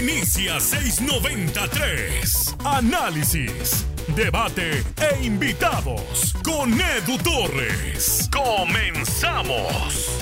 Inicia 693. Análisis, debate e invitados con Edu Torres. Comenzamos.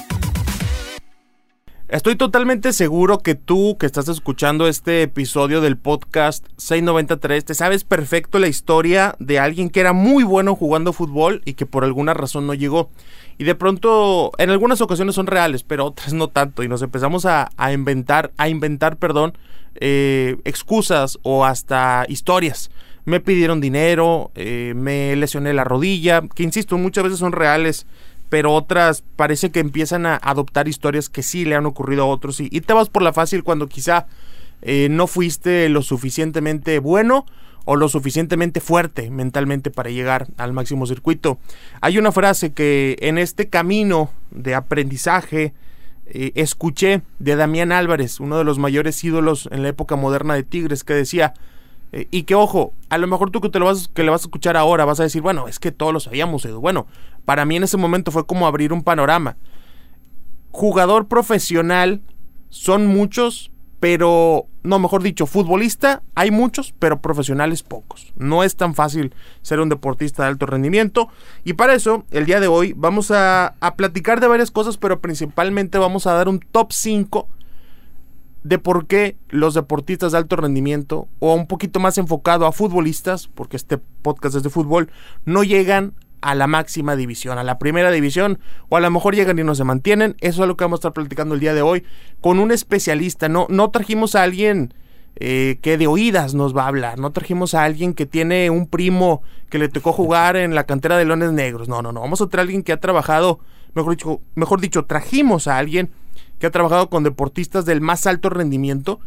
Estoy totalmente seguro que tú que estás escuchando este episodio del podcast 693 te sabes perfecto la historia de alguien que era muy bueno jugando fútbol y que por alguna razón no llegó. Y de pronto, en algunas ocasiones son reales, pero otras no tanto. Y nos empezamos a, inventar, a inventar, perdón, eh, excusas o hasta historias. Me pidieron dinero, eh, me lesioné la rodilla, que insisto, muchas veces son reales pero otras parece que empiezan a adoptar historias que sí le han ocurrido a otros y, te vas por la fácil cuando quizá eh, no fuiste lo suficientemente bueno o lo suficientemente fuerte mentalmente para llegar al máximo circuito. Hay una frase que en este camino de aprendizaje eh, escuché de Damián Álvarez, uno de los mayores ídolos en la época moderna de Tigres, que decía, eh, y que ojo, a lo mejor tú que, te lo vas, que le vas a escuchar ahora vas a decir, bueno, es que todos lo sabíamos. Bueno, para mí en ese momento fue como abrir un panorama. Jugador profesional son muchos, pero, no, mejor dicho, futbolista hay muchos, pero profesionales pocos. No es tan fácil ser un deportista de alto rendimiento. Y para eso, el día de hoy vamos a, a platicar de varias cosas, pero principalmente vamos a dar un top 5 de por qué los deportistas de alto rendimiento, o un poquito más enfocado a futbolistas, porque este podcast es de fútbol, no llegan a la máxima división, a la primera división, o a lo mejor llegan y no se mantienen. Eso es lo que vamos a estar platicando el día de hoy con un especialista. No, no trajimos a alguien eh, que de oídas nos va a hablar, no trajimos a alguien que tiene un primo que le tocó jugar en la cantera de Leones Negros. No, no, no. Vamos a traer a alguien que ha trabajado, mejor dicho, mejor dicho, trajimos a alguien que ha trabajado con deportistas del más alto rendimiento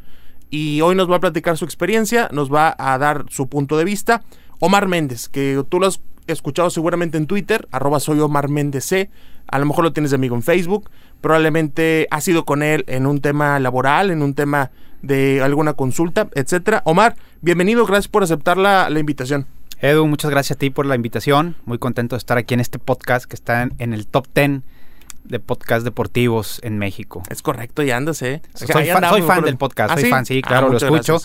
y hoy nos va a platicar su experiencia, nos va a dar su punto de vista. Omar Méndez, que tú lo has escuchado seguramente en Twitter, arroba soy Omar Méndez C, a lo mejor lo tienes de amigo en Facebook, probablemente has ido con él en un tema laboral, en un tema de alguna consulta, etcétera. Omar, bienvenido, gracias por aceptar la, invitación. Edu, muchas gracias a ti por la invitación. Muy contento de estar aquí en este podcast que está en, el top 10 de podcast deportivos en México. Es correcto, ya andas, ¿eh? soy, fan, del podcast, ¿Ah, soy fan, sí, claro, ah, lo escucho.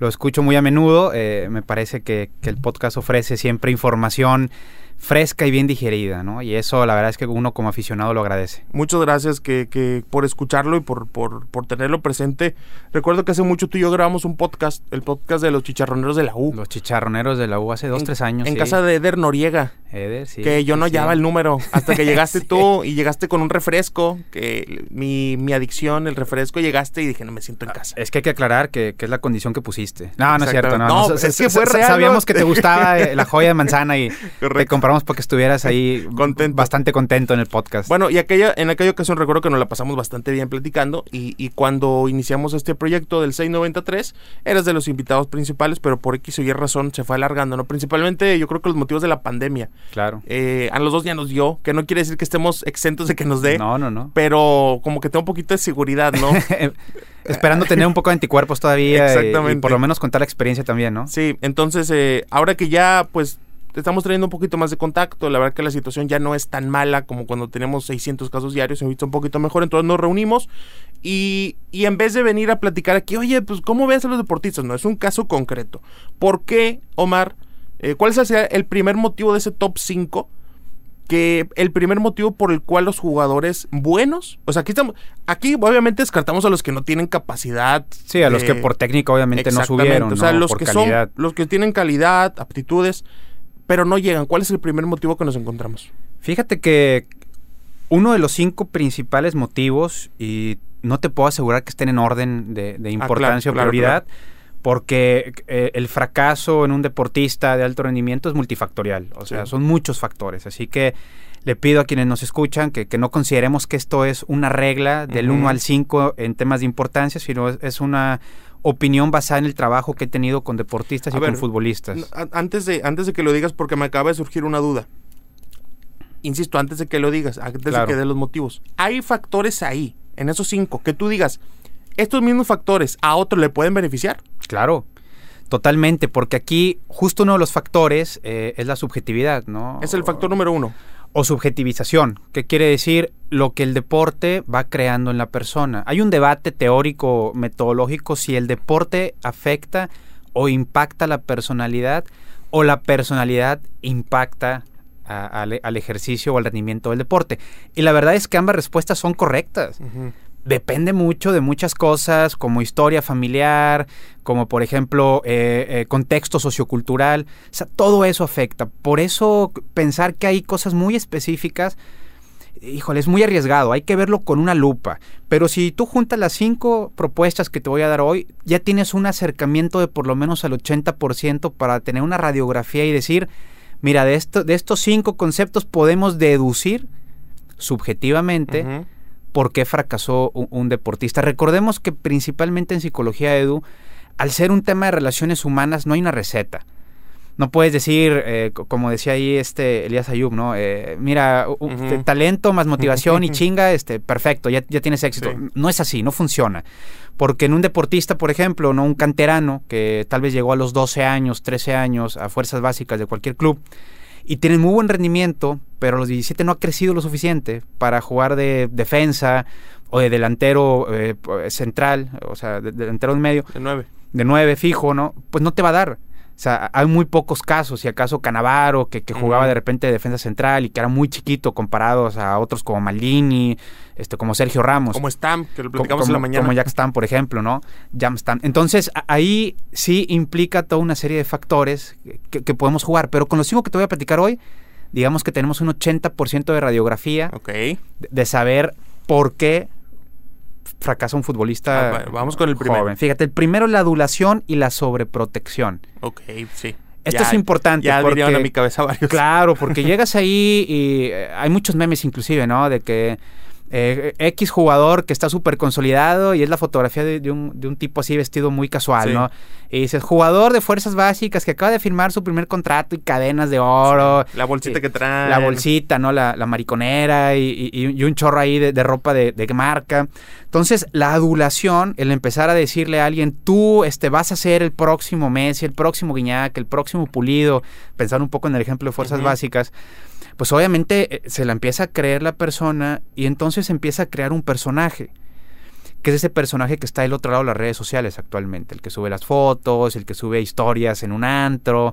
Lo escucho muy a menudo. Eh, me parece que, que, el podcast ofrece siempre información fresca y bien digerida, ¿no? Y eso la verdad es que uno como aficionado lo agradece. Muchas gracias que, que por escucharlo y por, por, por, tenerlo presente. Recuerdo que hace mucho tú y yo grabamos un podcast, el podcast de los chicharroneros de la U. Los chicharroneros de la U hace dos, tres años. En casa de Eder Noriega. Eder, sí. Que yo no hallaba el número hasta que llegaste tú y llegaste con un refresco, que mi, mi, adicción, el refresco, llegaste y dije, no me siento en ah, casa. Es que hay que aclarar que, que es la condición que pusiste. No, no es cierto, no. no, es, que fue real, Sabíamos que te gustaba eh, la joya de manzana y te compramos porque estuvieras ahí contento. bastante contento en el podcast. Bueno, y aquella, en aquella ocasión recuerdo que nos la pasamos bastante bien platicando y, y cuando iniciamos este proyecto del 693, eras de los invitados principales, pero por X o Y razón se fue alargando, ¿no? Principalmente yo creo que los motivos de la pandemia. Claro. Eh, a los dos ya nos dio, que no quiere decir que estemos exentos de que nos dé. No, no, no. Pero como que tengo un poquito de seguridad, ¿no? Esperando tener un poco de anticuerpos todavía. Exactamente. Y, por lo menos contar la experiencia también, ¿no? Sí, entonces eh, ahora que ya pues estamos teniendo un poquito más de contacto, la verdad que la situación ya no es tan mala como cuando tenemos 600 casos diarios, se visto un poquito mejor, entonces nos reunimos y, y, en vez de venir a platicar aquí, oye, pues ¿cómo ves a los deportistas? No, es un caso concreto. ¿Por qué, Omar? Eh, ¿Cuál es el primer motivo de ese top 5? Que el primer motivo por el cual los jugadores buenos, o sea, aquí estamos, aquí obviamente descartamos a los que no tienen capacidad. Sí, a los que por técnica obviamente no subieron. O sea, los que son, los que tienen calidad, aptitudes, pero no llegan. ¿Cuál es el primer motivo que nos encontramos? Fíjate que uno de los cinco principales motivos, y no te puedo asegurar que estén en orden de, ah, importancia o prioridad, porque eh, el fracaso en un deportista de alto rendimiento es multifactorial, o sea, son muchos factores, así que le pido a quienes nos escuchan que, no consideremos que esto es una regla del 1 al 5 en temas de importancia, sino es, una opinión basada en el trabajo que he tenido con deportistas y con futbolistas. Antes de, antes de que lo digas, porque me acaba de surgir una duda. Insisto, antes de que lo digas, antes de que dé los motivos. Hay factores ahí, en esos cinco, que tú digas, estos mismos factores a otro le pueden beneficiar. Claro. Totalmente, porque aquí justo uno de los factores eh, es la subjetividad, ¿no? Es el factor número uno. o subjetivización, que quiere decir lo que el deporte va creando en la persona. Hay un debate teórico, metodológico, si el deporte afecta o impacta la personalidad o la personalidad impacta al, ejercicio o al rendimiento del deporte. Y la verdad es que ambas respuestas son correctas. Depende mucho de muchas cosas, como historia familiar, como por ejemplo eh, eh, contexto sociocultural. O sea, todo eso afecta. Por eso pensar que hay cosas muy específicas híjole, es muy arriesgado, hay que verlo con una lupa. Pero si tú juntas las cinco propuestas que te voy a dar hoy, ya tienes un acercamiento de por lo menos al 80% para tener una radiografía y decir, mira, de, esto, de estos cinco conceptos podemos deducir subjetivamente por qué fracasó un, deportista. Recordemos que principalmente en psicología, Edu, al ser un tema de relaciones humanas, no hay una receta. No puedes decir, eh, como decía ahí este Elías Ayub, ¿no? Eh, mira, talento más motivación y chinga, este, perfecto, ya, ya tienes éxito. No es así, no funciona. Porque en un deportista, por ejemplo, no un canterano que tal vez llegó a los 12 años, 13 años a fuerzas básicas de cualquier club y tiene muy buen rendimiento, pero a los 17 no ha crecido lo suficiente para jugar de defensa o de delantero eh, central, o sea, de, delantero en medio. De nueve. De nueve fijo, ¿no? Pues no te va a dar. O sea, hay muy pocos casos, si acaso Canavaro, que, jugaba de repente de defensa central y que era muy chiquito comparados a otros como Maldini, este, como Sergio Ramos. Como Stam, que lo platicamos en la mañana. Como Jack Stam, por ejemplo, ¿no? Jam Stam. Entonces, ahí sí implica toda una serie de factores que, podemos jugar. Pero con los cinco que te voy a platicar hoy, digamos que tenemos un 80% de radiografía. de saber por qué fracasa un futbolista ah, vamos con el primero. joven. Fíjate, el primero la adulación y la sobreprotección. Ok, sí. Esto es importante. Ya porque, a mi cabeza varios. Claro, porque llegas ahí y eh, hay muchos memes inclusive, ¿no? De que eh, X jugador que está súper consolidado y es la fotografía de, un, tipo así vestido muy casual, ¿no? Y dices, jugador de fuerzas básicas que acaba de firmar su primer contrato y cadenas de oro. La bolsita que trae. La bolsita, ¿no? La, mariconera y, un chorro ahí de, ropa de, marca. Entonces, la adulación, el empezar a decirle a alguien, tú este, vas a ser el próximo Messi, el próximo Guiñac, el próximo Pulido, pensar un poco en el ejemplo de fuerzas básicas pues obviamente eh, se la empieza a creer la persona y entonces empieza a crear un personaje que es ese personaje que está del otro lado de las redes sociales actualmente, el que sube las fotos, el que sube historias en un antro,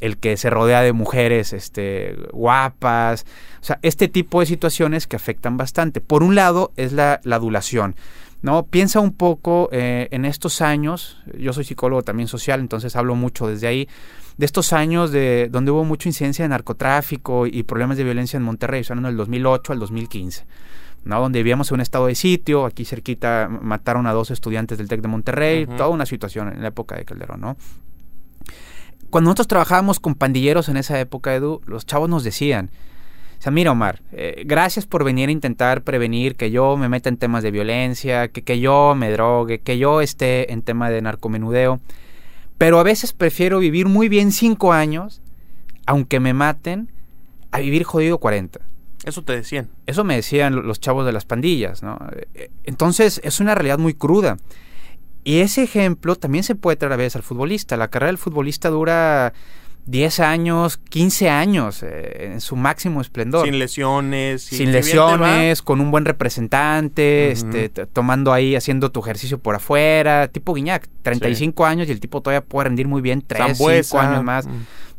el que se rodea de mujeres este, guapas, o sea, este tipo de situaciones que afectan bastante. Por un lado es la, adulación. ¿no? Piensa un poco eh, en estos años, yo soy psicólogo también social, entonces hablo mucho desde ahí, de estos años de donde hubo mucha incidencia de narcotráfico y problemas de violencia en Monterrey, son del 2008 al 2015. ¿no? donde vivíamos en un estado de sitio, aquí cerquita mataron a dos estudiantes del TEC de Monterrey, toda una situación en la época de Calderón, ¿no? Cuando nosotros trabajábamos con pandilleros en esa época, Edu, los chavos nos decían, o sea, mira Omar, eh, gracias por venir a intentar prevenir que yo me meta en temas de violencia, que, que yo me drogue, que yo esté en tema de narcomenudeo, pero a veces prefiero vivir muy bien cinco años, aunque me maten, a vivir jodido 40. Eso te decían. Eso me decían los chavos de las pandillas, ¿no? Eh, entonces es una realidad muy cruda. Y ese ejemplo también se puede traer a veces al futbolista. La carrera del futbolista dura 10 años, 15 años eh, en su máximo esplendor. Sin lesiones. Sin, lesiones, con un buen representante, este, tomando ahí, haciendo tu ejercicio por afuera, tipo Guiñac, 35 años y el tipo todavía puede rendir muy bien, 3, 5 años más,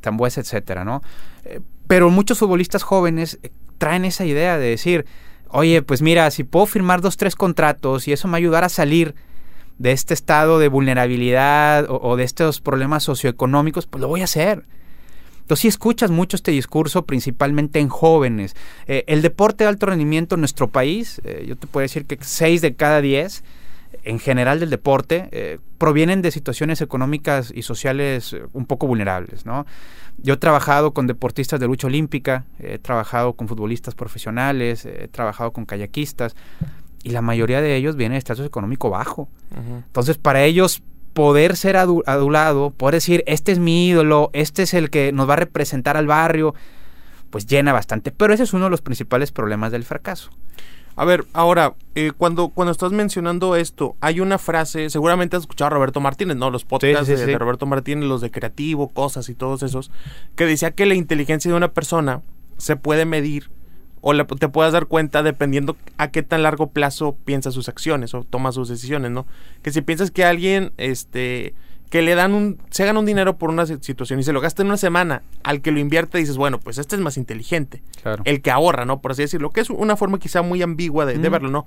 Tambuesa, etcétera, ¿no? Eh, pero muchos futbolistas jóvenes eh, traen esa idea de decir, oye, pues mira, si puedo firmar dos, tres contratos y eso me ayudará a salir de este estado de vulnerabilidad o, de estos problemas socioeconómicos, pues lo voy a hacer. Entonces sí escuchas mucho este discurso, principalmente en jóvenes. Eh, el deporte de alto rendimiento en nuestro país, eh, yo te puedo decir que 6 de cada 10 en general del deporte eh, provienen de situaciones económicas y sociales un poco vulnerables. ¿no? Yo he trabajado con deportistas de lucha olímpica, he trabajado con futbolistas profesionales, he trabajado con kayakistas y la mayoría de ellos vienen de estatus económico bajo. Entonces, para ellos poder ser adulado, poder decir, este es mi ídolo, este es el que nos va a representar al barrio, pues llena bastante. Pero ese es uno de los principales problemas del fracaso. A ver, ahora, eh, cuando, cuando estás mencionando esto, hay una frase, seguramente has escuchado a Roberto Martínez, ¿no? Los podcasts de, Roberto Martínez, los de creativo, cosas y todos esos, que decía que la inteligencia de una persona se puede medir o te puedas dar cuenta dependiendo a qué tan largo plazo piensa sus acciones o toma sus decisiones, ¿no? Que si piensas que alguien, este, que le dan un, se gana un dinero por una situación y se lo gasta en una semana, al que lo invierte dices, bueno, pues este es más inteligente. Claro. El que ahorra, ¿no? Por así decirlo, que es una forma quizá muy ambigua de, de verlo, ¿no?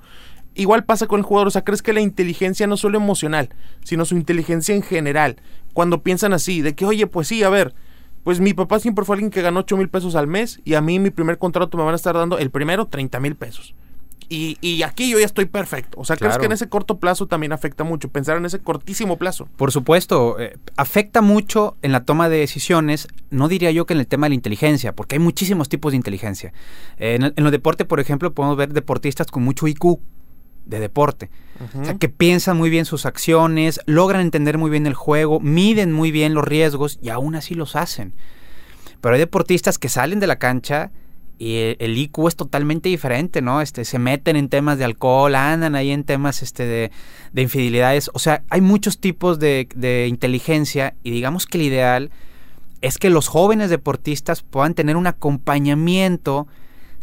Igual pasa con el jugador, o sea, crees que la inteligencia no solo emocional, sino su inteligencia en general, cuando piensan así, de que, oye, pues sí, a ver, pues mi papá siempre fue alguien que ganó 8 mil pesos al mes y a mí mi primer contrato me van a estar dando el primero 30 mil pesos. Y, y, aquí yo ya estoy perfecto. O sea, ¿crees que en ese corto plazo también afecta mucho? Pensar en ese cortísimo plazo. Por supuesto, eh, afecta mucho en la toma de decisiones. No diría yo que en el tema de la inteligencia, porque hay muchísimos tipos de inteligencia. en, el, en los deportes, por ejemplo, podemos ver deportistas con mucho IQ de deporte. O sea, que piensan muy bien sus acciones, logran entender muy bien el juego, miden muy bien los riesgos y aún así los hacen. Pero hay deportistas que salen de la cancha y el, IQ es totalmente diferente, ¿no? Este, se meten en temas de alcohol, andan ahí en temas este, de, de infidelidades. O sea, hay muchos tipos de, de inteligencia y digamos que el ideal es que los jóvenes deportistas puedan tener un acompañamiento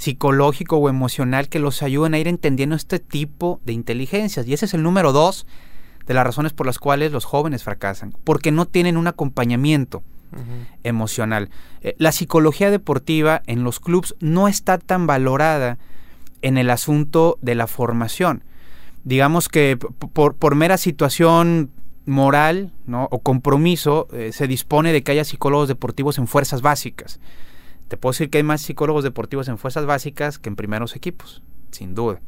psicológico o emocional que los ayuden a ir entendiendo este tipo de inteligencias. Y ese es el número dos de las razones por las cuales los jóvenes fracasan, porque no tienen un acompañamiento emocional. Eh, la psicología deportiva en los clubes no está tan valorada en el asunto de la formación. Digamos que por, por mera situación moral ¿no? o compromiso eh, se dispone de que haya psicólogos deportivos en fuerzas básicas. Te puedo decir que hay más psicólogos deportivos en fuerzas básicas que en primeros equipos, sin duda.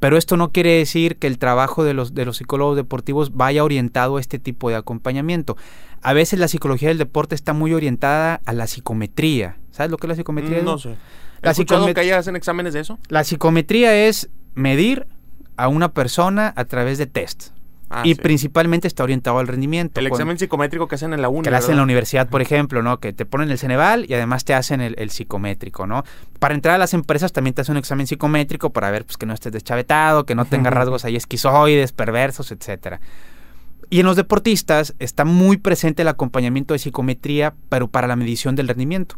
Pero esto no quiere decir que el trabajo de los, de los psicólogos deportivos vaya orientado a este tipo de acompañamiento. A veces la psicología del deporte está muy orientada a la psicometría. ¿Sabes lo que es la psicometría? No sé. La psicometría que hacen exámenes de eso? La psicometría es medir a una persona a través de test. Ah, y principalmente está orientado al rendimiento. El examen psicométrico que hacen en la. Que hacen en la universidad, por ejemplo, ¿no? Que te ponen el Ceneval y además te hacen el, psicométrico, ¿no? Para entrar a las empresas también te hacen un examen psicométrico para ver pues, que no estés deschavetado, que no tengas rasgos ahí esquizoides, perversos, etcétera. Y en los deportistas está muy presente el acompañamiento de psicometría, pero para la medición del rendimiento.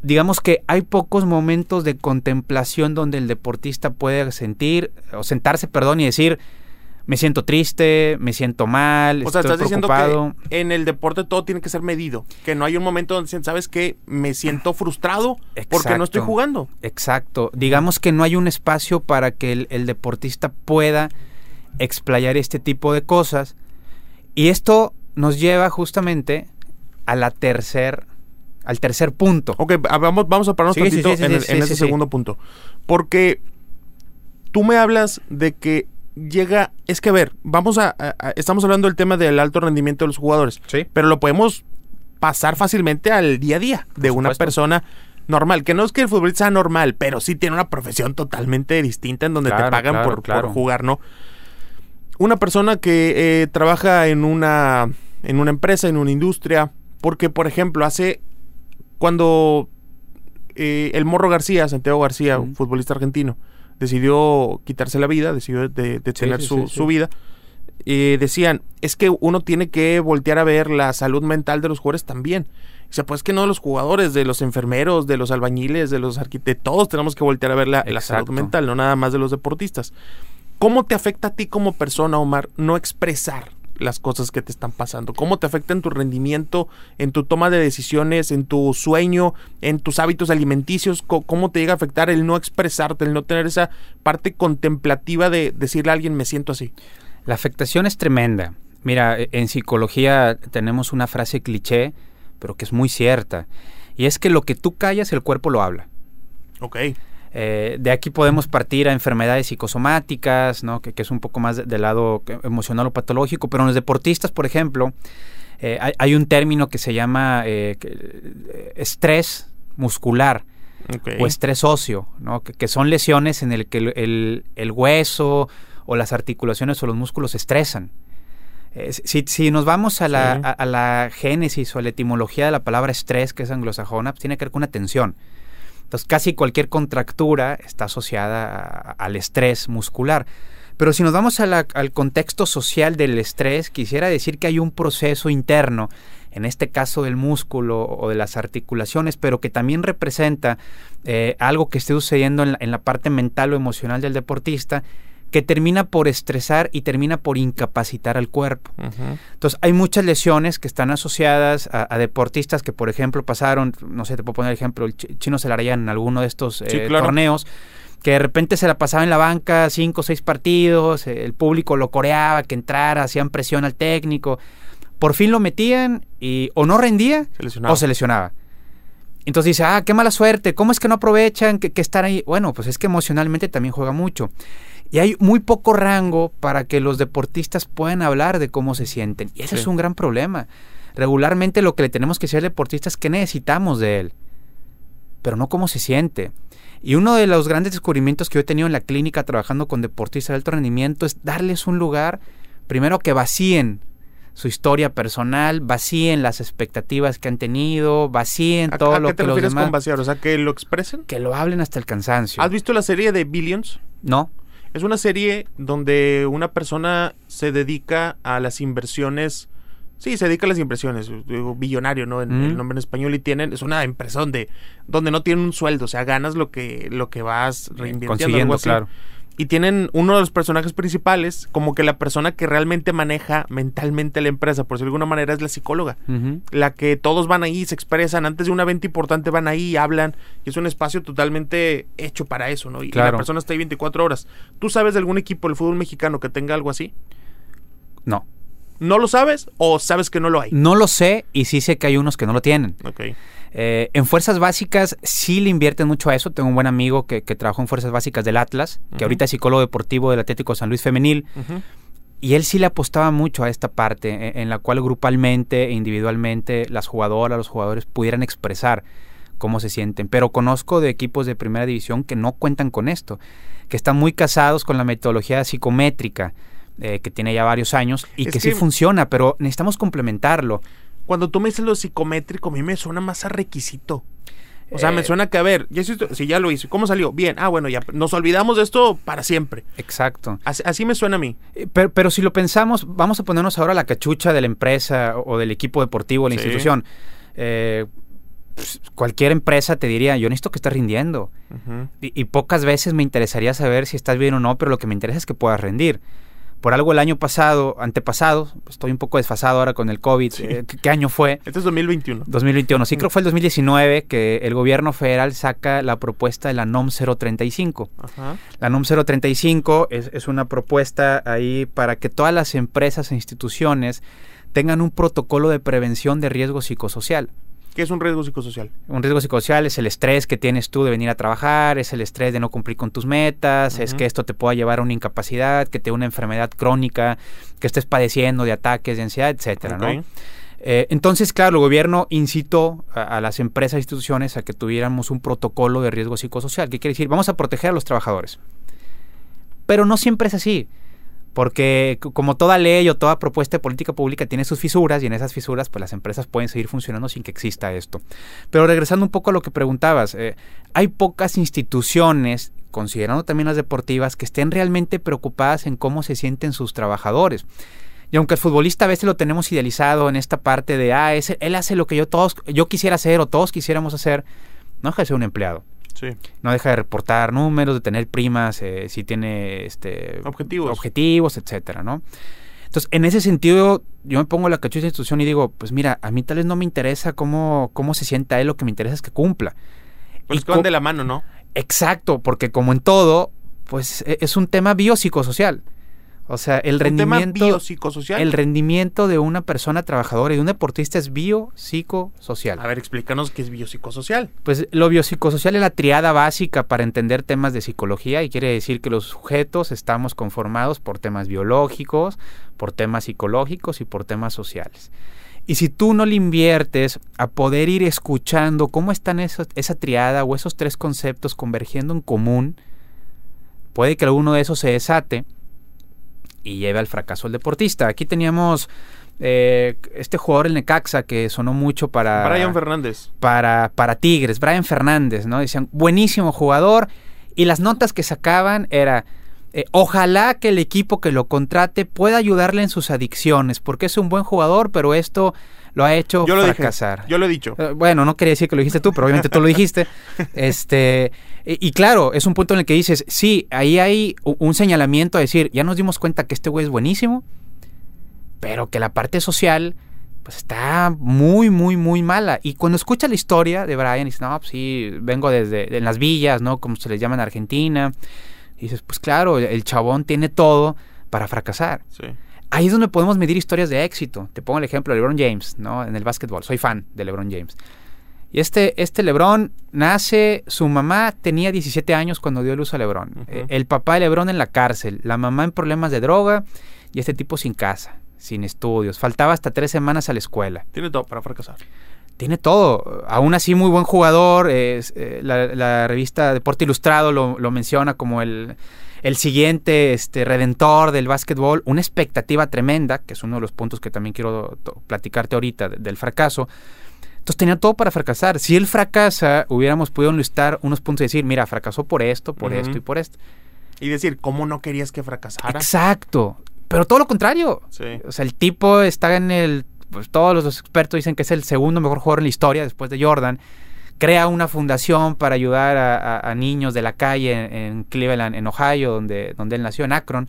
digamos que hay pocos momentos de contemplación donde el deportista puede sentir, o sentarse, perdón, y decir, me siento triste, me siento mal, o sea, estás diciendo que en el deporte todo tiene que ser medido, que no hay un momento donde sabes que me siento frustrado porque no estoy jugando. Exacto, digamos que no hay un espacio para que el, deportista pueda explayar este tipo de cosas y esto nos lleva justamente a la tercer al tercer punto. Ok, vamos, vamos a pararnos tantito en, en ese segundo punto. Porque tú me hablas de que llega, es que a ver, vamos a, estamos hablando del tema del alto rendimiento de los jugadores, sí. pero lo podemos pasar fácilmente al día a día de una persona normal, que no es que el futbolista sea normal, pero sí tiene una profesión totalmente distinta en donde te pagan por, jugar, ¿no? Una persona que eh, trabaja en una, en una empresa, en una industria, porque, por ejemplo, hace cuando eh, el Morro García, Santiago García, un futbolista argentino, decidió quitarse la vida, decidió detener su, su, vida. y decían, es que uno tiene que voltear a ver la salud mental de los jugadores también. O sea, pues que no de los jugadores, de los enfermeros, de los albañiles, de los arquitectos, todos tenemos que voltear a ver la, la, salud mental, no nada más de los deportistas. ¿Cómo te afecta a ti como persona, Omar, no expresar las cosas que te están pasando? ¿Cómo te afecta en tu rendimiento, en tu toma de decisiones, en tu sueño, en tus hábitos alimenticios? ¿Cómo te llega a afectar el no expresarte, el no tener esa parte contemplativa de decirle a alguien me siento así? La afectación es tremenda. Mira, e, en psicología tenemos una frase cliché, pero que es muy cierta. Y es que lo que tú callas, el cuerpo lo habla. Ok. Eh, de aquí podemos partir a enfermedades psicosomáticas, ¿no? que, es un poco más del lado emocional o patológico, pero en los deportistas, por ejemplo, eh, hay, un término que se llama eh, estrés muscular o estrés óseo, ¿no? que, son lesiones en el que el, hueso o las articulaciones o los músculos se estresan. Si, nos vamos a la, a la, génesis o a la etimología de la palabra estrés, que es anglosajona, pues tiene que ver con una tensión. Entonces, casi cualquier contractura está asociada al estrés muscular. Pero si nos vamos al contexto social del estrés, quisiera decir que hay un proceso interno en este caso del músculo o de las articulaciones, pero que también representa eh, algo que esté sucediendo en la, en la parte mental o emocional del deportista, que termina por estresar y termina por incapacitar al cuerpo. Entonces, hay muchas lesiones que están asociadas a, deportistas que, por ejemplo, pasaron, no sé, te puedo poner el ejemplo, el Chino Celarayán en alguno de estos eh, torneos, que de repente se la pasaba en la banca cinco o seis partidos, el público lo coreaba, que entrara, hacían presión al técnico, por fin lo metían y o no rendía o se lesionaba. Entonces dice, ah, qué mala suerte, ¿cómo es que no aprovechan que, que estar ahí? Bueno, pues es que emocionalmente también juega mucho. Y hay muy poco rango para que los deportistas puedan hablar de cómo se sienten. Y ese es un gran problema. Regularmente lo que le tenemos que decir al deportista es qué necesitamos de él, pero no cómo se siente. Y uno de los grandes descubrimientos que yo he tenido en la clínica trabajando con deportistas de alto rendimiento es darles un lugar, primero que vacíen su historia personal, vacíen las expectativas que han tenido, vacíen todo lo qué te que refieres con vaciar? O sea, que lo expresen. Que lo hablen hasta el cansancio. ¿Has visto la serie de Billions? No. Es una serie donde una persona se dedica a las inversiones. Sí, se dedica a las inversiones, billonario, ¿no? En, El nombre en español y tienen, es una empresa donde, donde no tienen un sueldo, o sea, ganas lo que, lo que vas reinvirtiendo. claro y tienen uno de los personajes principales como que la persona que realmente maneja mentalmente la empresa, por decirlo de alguna manera, es la psicóloga. La que todos van ahí, se expresan, antes de un evento importante van ahí, hablan, y es un espacio totalmente hecho para eso, ¿no? Y, la persona está ahí 24 horas. ¿Tú sabes de algún equipo del fútbol mexicano que tenga algo así? No. ¿No lo sabes o sabes que no lo hay? No lo sé y sí sé que hay unos que no lo tienen. Ok. Eh, en Fuerzas Básicas sí le invierten mucho a eso. Tengo un buen amigo que, trabajó en Fuerzas Básicas del Atlas, que ahorita es psicólogo deportivo del Atlético San Luis Femenil. Y él sí le apostaba mucho a esta parte, e, en, la cual grupalmente e individualmente las jugadoras, los jugadores pudieran expresar cómo se sienten. Pero conozco de equipos de primera división que no cuentan con esto, que están muy casados con la metodología psicométrica, eh, que tiene ya varios años y que, sí funciona, pero necesitamos complementarlo cuando tú me dices lo psicométrico, a mí me suena más a requisito. O sea, me eh, suena que, a ver, ya si ya lo hice, ¿cómo salió? Bien, ah, bueno, ya nos olvidamos de esto para siempre. Exacto. Así, me suena a mí. Eh, pero, si lo pensamos, vamos a ponernos ahora la cachucha de la empresa o del equipo deportivo o la institución. Eh, pues, cualquier empresa te diría, yo necesito que estés rindiendo. y, y, pocas veces me interesaría saber si estás bien o no, pero lo que me interesa es que puedas rendir por algo el año pasado, antepasado, estoy un poco desfasado ahora con el COVID. Eh, ¿qué, año fue? Este es 2021. 2021. Sí, creo que fue el 2019 que el gobierno federal saca la propuesta de la NOM 035. Ajá. La NOM 035 es, es una propuesta ahí para que todas las empresas e instituciones tengan un protocolo de prevención de riesgo psicosocial. ¿Qué es un riesgo psicosocial? Un riesgo psicosocial es el estrés que tienes tú de venir a trabajar, es el estrés de no cumplir con tus metas, es que esto te pueda llevar a una incapacidad, que te una enfermedad crónica, que estés padeciendo de ataques de ansiedad, etcétera, ¿no? Eh, entonces, claro, el gobierno incitó a, a, las empresas e instituciones a que tuviéramos un protocolo de riesgo psicosocial. ¿Qué quiere decir? Vamos a proteger a los trabajadores. Pero no siempre es así. Porque como toda ley o toda propuesta de política pública tiene sus fisuras y en esas fisuras pues las empresas pueden seguir funcionando sin que exista esto. Pero regresando un poco a lo que preguntabas, eh, hay pocas instituciones, considerando también las deportivas, que estén realmente preocupadas en cómo se sienten sus trabajadores. Y aunque el futbolista a veces lo tenemos idealizado en esta parte de, ah, él hace lo que yo, todos, yo quisiera hacer o todos quisiéramos hacer, no deja de ser un empleado. No deja de reportar números, de tener primas, eh, si tiene este, objetivos. objetivos, etcétera, ¿no? Entonces, en ese sentido, yo me pongo la cachucha de institución y digo, pues mira, a mí tal vez no me interesa cómo, cómo se sienta él, lo que me interesa es que cumpla. Pues y que van de la mano, ¿no? Exacto, porque como en todo, pues e, es un tema biopsicosocial. O sea, el rendimiento. El rendimiento de una persona trabajadora y de un deportista es biopsicosocial. A ver, explícanos qué es biopsicosocial. Pues lo biopsicosocial es la triada básica para entender temas de psicología y quiere decir que los sujetos estamos conformados por temas biológicos, por temas psicológicos y por temas sociales. Y si tú no le inviertes a poder ir escuchando cómo están esa triada o esos tres conceptos convergiendo en común, puede que alguno de esos se desate y lleve al fracaso al deportista. Aquí teníamos eh, este jugador, el Necaxa, que sonó mucho para... Brian Fernández. Para, para Tigres, Brian Fernández, ¿no? Decían, buenísimo jugador. Y las notas que sacaban era, eh, ojalá que el equipo que lo contrate pueda ayudarle en sus adicciones, porque es un buen jugador, pero esto lo ha hecho yo lo fracasar. yo lo he dicho. Eh, bueno, no quería decir que lo dijiste tú, pero obviamente tú lo dijiste. Este, y, claro, es un punto en el que dices, sí, ahí hay un señalamiento a decir, ya nos dimos cuenta que este güey es buenísimo, pero que la parte social pues está muy, muy, muy mala. Y cuando escucha la historia de Brian, dices, no, pues sí, vengo desde en las villas, ¿no? Como se les llama en Argentina. Y dices, pues claro, el chabón tiene todo para fracasar. Sí. Ahí es donde podemos medir historias de éxito. Te pongo el ejemplo de LeBron James, ¿no? En el básquetbol. Soy fan de LeBron James. Y este, este LeBron nace, su mamá tenía 17 años cuando dio luz a LeBron. Eh, el papá de LeBron en la cárcel, la mamá en problemas de droga y este tipo sin casa sin estudios, faltaba hasta tres semanas a la escuela. Tiene todo para fracasar. Tiene todo. Aún así, muy buen jugador. Es, eh, la, revista Deporte Ilustrado lo, menciona como el, el, siguiente este, redentor del básquetbol. Una expectativa tremenda, que es uno de los puntos que también quiero platicarte ahorita del fracaso. Entonces tenía todo para fracasar. Si él fracasa, hubiéramos podido enlistar unos puntos y decir, mira, fracasó por esto, por esto y por esto. Y decir, ¿cómo no querías que fracasara? Exacto. Pero todo lo contrario. O sea, el tipo está en el. Pues todos los expertos dicen que es el segundo mejor jugador en la historia después de Jordan. Crea una fundación para ayudar a, niños de la calle en, Cleveland, en Ohio, donde, donde él nació, en Akron.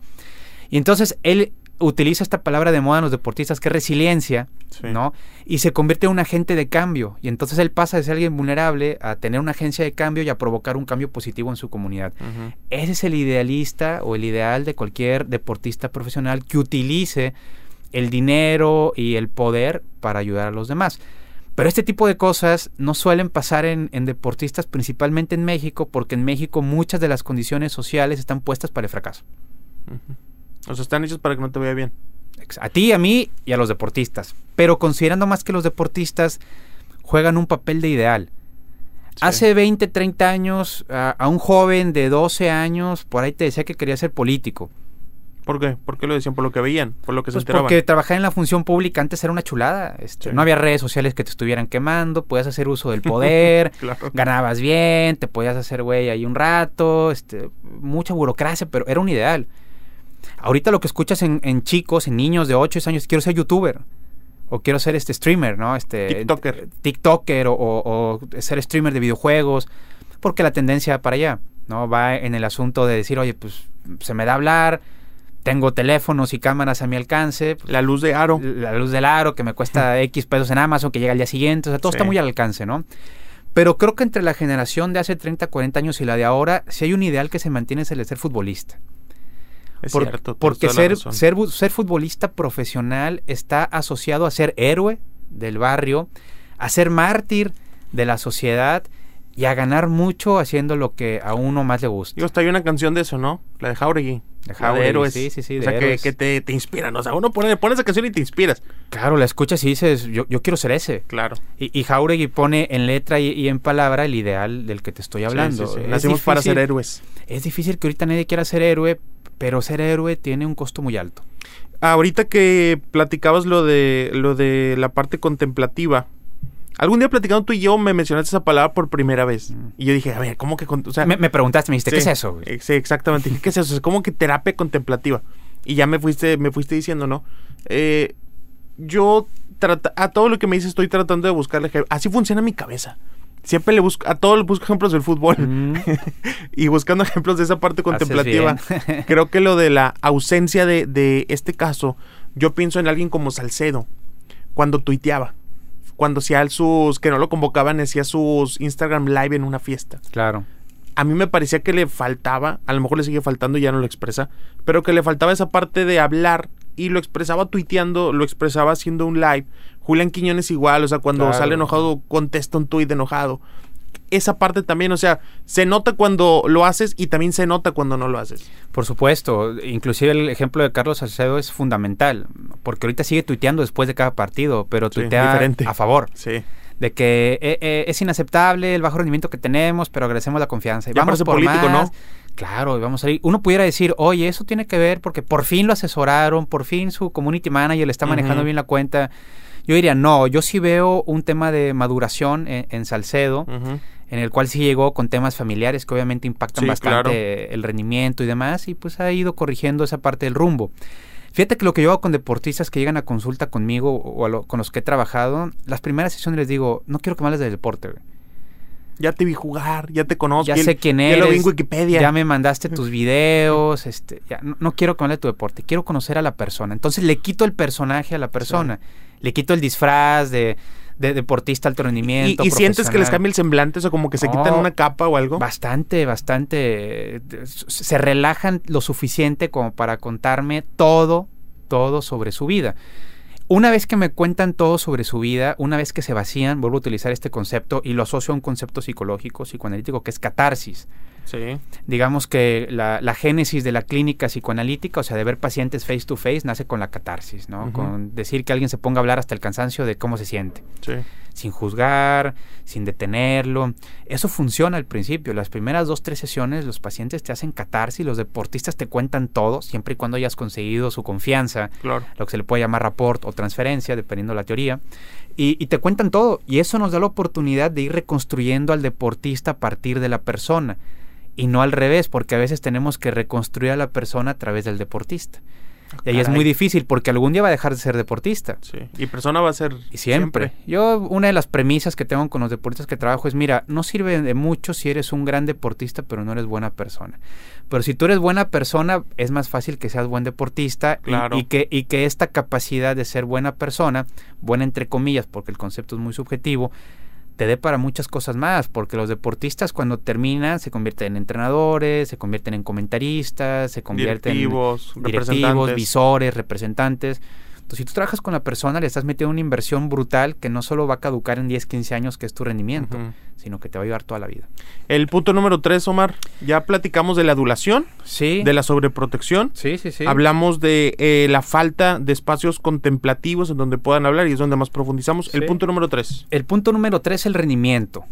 Y entonces él utiliza esta palabra de moda en los deportistas que es resiliencia, ¿no? Y se convierte en un agente de cambio. Y entonces él pasa de ser alguien vulnerable a tener una agencia de cambio y a provocar un cambio positivo en su comunidad. Ese es el idealista o el ideal de cualquier deportista profesional que utilice el dinero y el poder para ayudar a los demás. Pero este tipo de cosas no suelen pasar en, deportistas, principalmente en México, porque en México muchas de las condiciones sociales están puestas para el fracaso. O sea, están hechos para que no te vaya bien. A ti, a mí y a los deportistas. Pero considerando más que los deportistas juegan un papel de ideal. Hace 20, 30 años, a, un joven de 12 años, por ahí te decía que quería ser político. ¿Por qué? ¿Por qué lo decían? ¿Por lo que veían? ¿Por lo que se pues Porque trabajar en la función pública antes era una chulada. Este, no había redes sociales que te estuvieran quemando, podías hacer uso del poder, ganabas bien, te podías hacer güey ahí un rato, este, mucha burocracia, pero era un ideal. Ahorita lo que escuchas en, chicos, en niños de 8 años, quiero ser youtuber. O quiero ser este streamer, ¿no? Este, TikToker. TikToker o, ser streamer de videojuegos. Porque la tendencia para allá, ¿no? Va en el asunto de decir, oye, pues se me da hablar, tengo teléfonos y cámaras a mi alcance. la luz de aro. La luz del aro que me cuesta X pesos en Amazon, que llega al día siguiente. O sea, todo está muy al alcance, ¿no? Pero creo que entre la generación de hace 30, 40 años y la de ahora, si hay un ideal que se mantiene es el de ser futbolista porque ser, ser, ser futbolista profesional está asociado a ser héroe del barrio, a ser mártir de la sociedad y a ganar mucho haciendo lo que a uno más le gusta. Digo, está hay una canción de eso, ¿no? La de Jauregui. De Jauregui, héroes. Sí, sí, sí. O sea, que, te, te, inspiran. O sea, uno pone, pone, esa canción y te inspiras. Claro, la escuchas y dices, yo, yo quiero ser ese. Claro. Y, y Jauregui pone en letra y, en palabra el ideal del que te estoy hablando. Sí, Nacimos para ser héroes. Es difícil que ahorita nadie quiera ser héroe, pero ser héroe tiene un costo muy alto. Ahorita que platicabas lo de lo de la parte contemplativa, algún día platicando tú y yo me mencionaste esa palabra por primera vez. Mm. Y yo dije, a ver, ¿cómo que.? O sea, me, preguntaste, me dijiste, ¿qué es eso? Eh, sí, exactamente. ¿Qué es eso? Es como que terapia contemplativa. Y ya me fuiste, me fuiste diciendo, ¿no? Eh, yo a todo lo que me dices estoy tratando de buscarle. Así funciona mi cabeza siempre le busco, a todos busco ejemplos del fútbol. y buscando ejemplos de esa parte contemplativa. creo que lo de la ausencia de, de, este caso, yo pienso en alguien como Salcedo, cuando tuiteaba. Cuando hacía sus, que no lo convocaban, hacía sus Instagram live en una fiesta. Claro. A mí me parecía que le faltaba, a lo mejor le sigue faltando, ya no lo expresa, pero que le faltaba esa parte de hablar y lo expresaba tuiteando, lo expresaba haciendo un live. Julián Quiñones igual, o sea, cuando sale enojado contesta un tuit enojado. Esa parte también, o sea, se nota cuando lo haces y también se nota cuando no lo haces. Por supuesto, inclusive el ejemplo de Carlos Salcedo es fundamental, porque ahorita sigue tuiteando después de cada partido, pero tuitea a favor. Sí de que eh, eh, es inaceptable el bajo rendimiento que tenemos, pero agradecemos la confianza. Y vamos por político, ¿no? Claro, vamos a ir. Uno pudiera decir, oye, eso tiene que ver porque por fin lo asesoraron, por fin su community manager le está manejando bien la cuenta. Yo diría, no, yo sí veo un tema de maduración en, Salcedo, en el cual sí llegó con temas familiares que obviamente impactan bastante el rendimiento y demás, y pues ha ido corrigiendo esa parte del rumbo. Fíjate que lo que yo hago con deportistas que llegan a consulta conmigo o con los que he trabajado, las primeras sesiones les digo, no quiero que me hables del deporte, Ya te vi jugar, ya te conozco. Ya sé quién eres. Ya lo vi en Wikipedia. Ya me mandaste tus videos. este, ya, no, quiero que me hable de tu deporte, quiero conocer a la persona. Entonces le quito el personaje a la persona. Le quito el disfraz de, deportista alto rendimiento. ¿Y, sientes que les cambia el semblante? O sea, como que se quitan una capa o algo. Bastante, bastante. Se relajan lo suficiente como para contarme todo, todo sobre su vida. Una vez que me cuentan todo sobre su vida, una vez que se vacían, vuelvo a utilizar este concepto y lo asocio a un concepto psicológico, psicoanalítico, que es catarsis. Sí. Digamos que la, génesis de la clínica psicoanalítica, o sea, de ver pacientes face to face, nace con la catarsis, ¿no? Con decir que alguien se ponga a hablar hasta el cansancio de cómo se siente. Sí. Sin juzgar, sin detenerlo. Eso funciona al principio. Las primeras dos, tres sesiones, los pacientes te hacen catarsis, los deportistas te cuentan todo, siempre y cuando hayas conseguido su confianza. Claro. Lo que se le puede llamar rapport o transferencia, dependiendo de la teoría. Y, y, te cuentan todo. Y eso nos da la oportunidad de ir reconstruyendo al deportista a partir de la persona y no al revés, porque a veces tenemos que reconstruir a la persona a través del deportista. y ahí es muy difícil porque algún día va a dejar de ser deportista. Sí. Y persona va a ser y siempre. Yo una de las premisas que tengo con los deportistas que trabajo es, mira, no sirve de mucho si eres un gran deportista pero no eres buena persona. Pero si tú eres buena persona, es más fácil que seas buen deportista y, que, y que esta capacidad de ser buena persona, buena entre comillas, porque el concepto es muy subjetivo, te dé para muchas cosas más, porque los deportistas cuando terminan se convierten en entrenadores, se convierten en comentaristas, se convierten en directivos, visores, representantes. Entonces, si tú trabajas con la persona, le estás metiendo una inversión brutal que no solo va a caducar en 10, 15 años, que es tu rendimiento, sino que te va a ayudar toda la vida. El punto número 3, Omar, ya platicamos de la adulación, sí. de la sobreprotección. Sí, sí, sí. Hablamos de eh, la falta de espacios contemplativos en donde puedan hablar y es donde más profundizamos. El punto número 3. El punto número 3 es el rendimiento.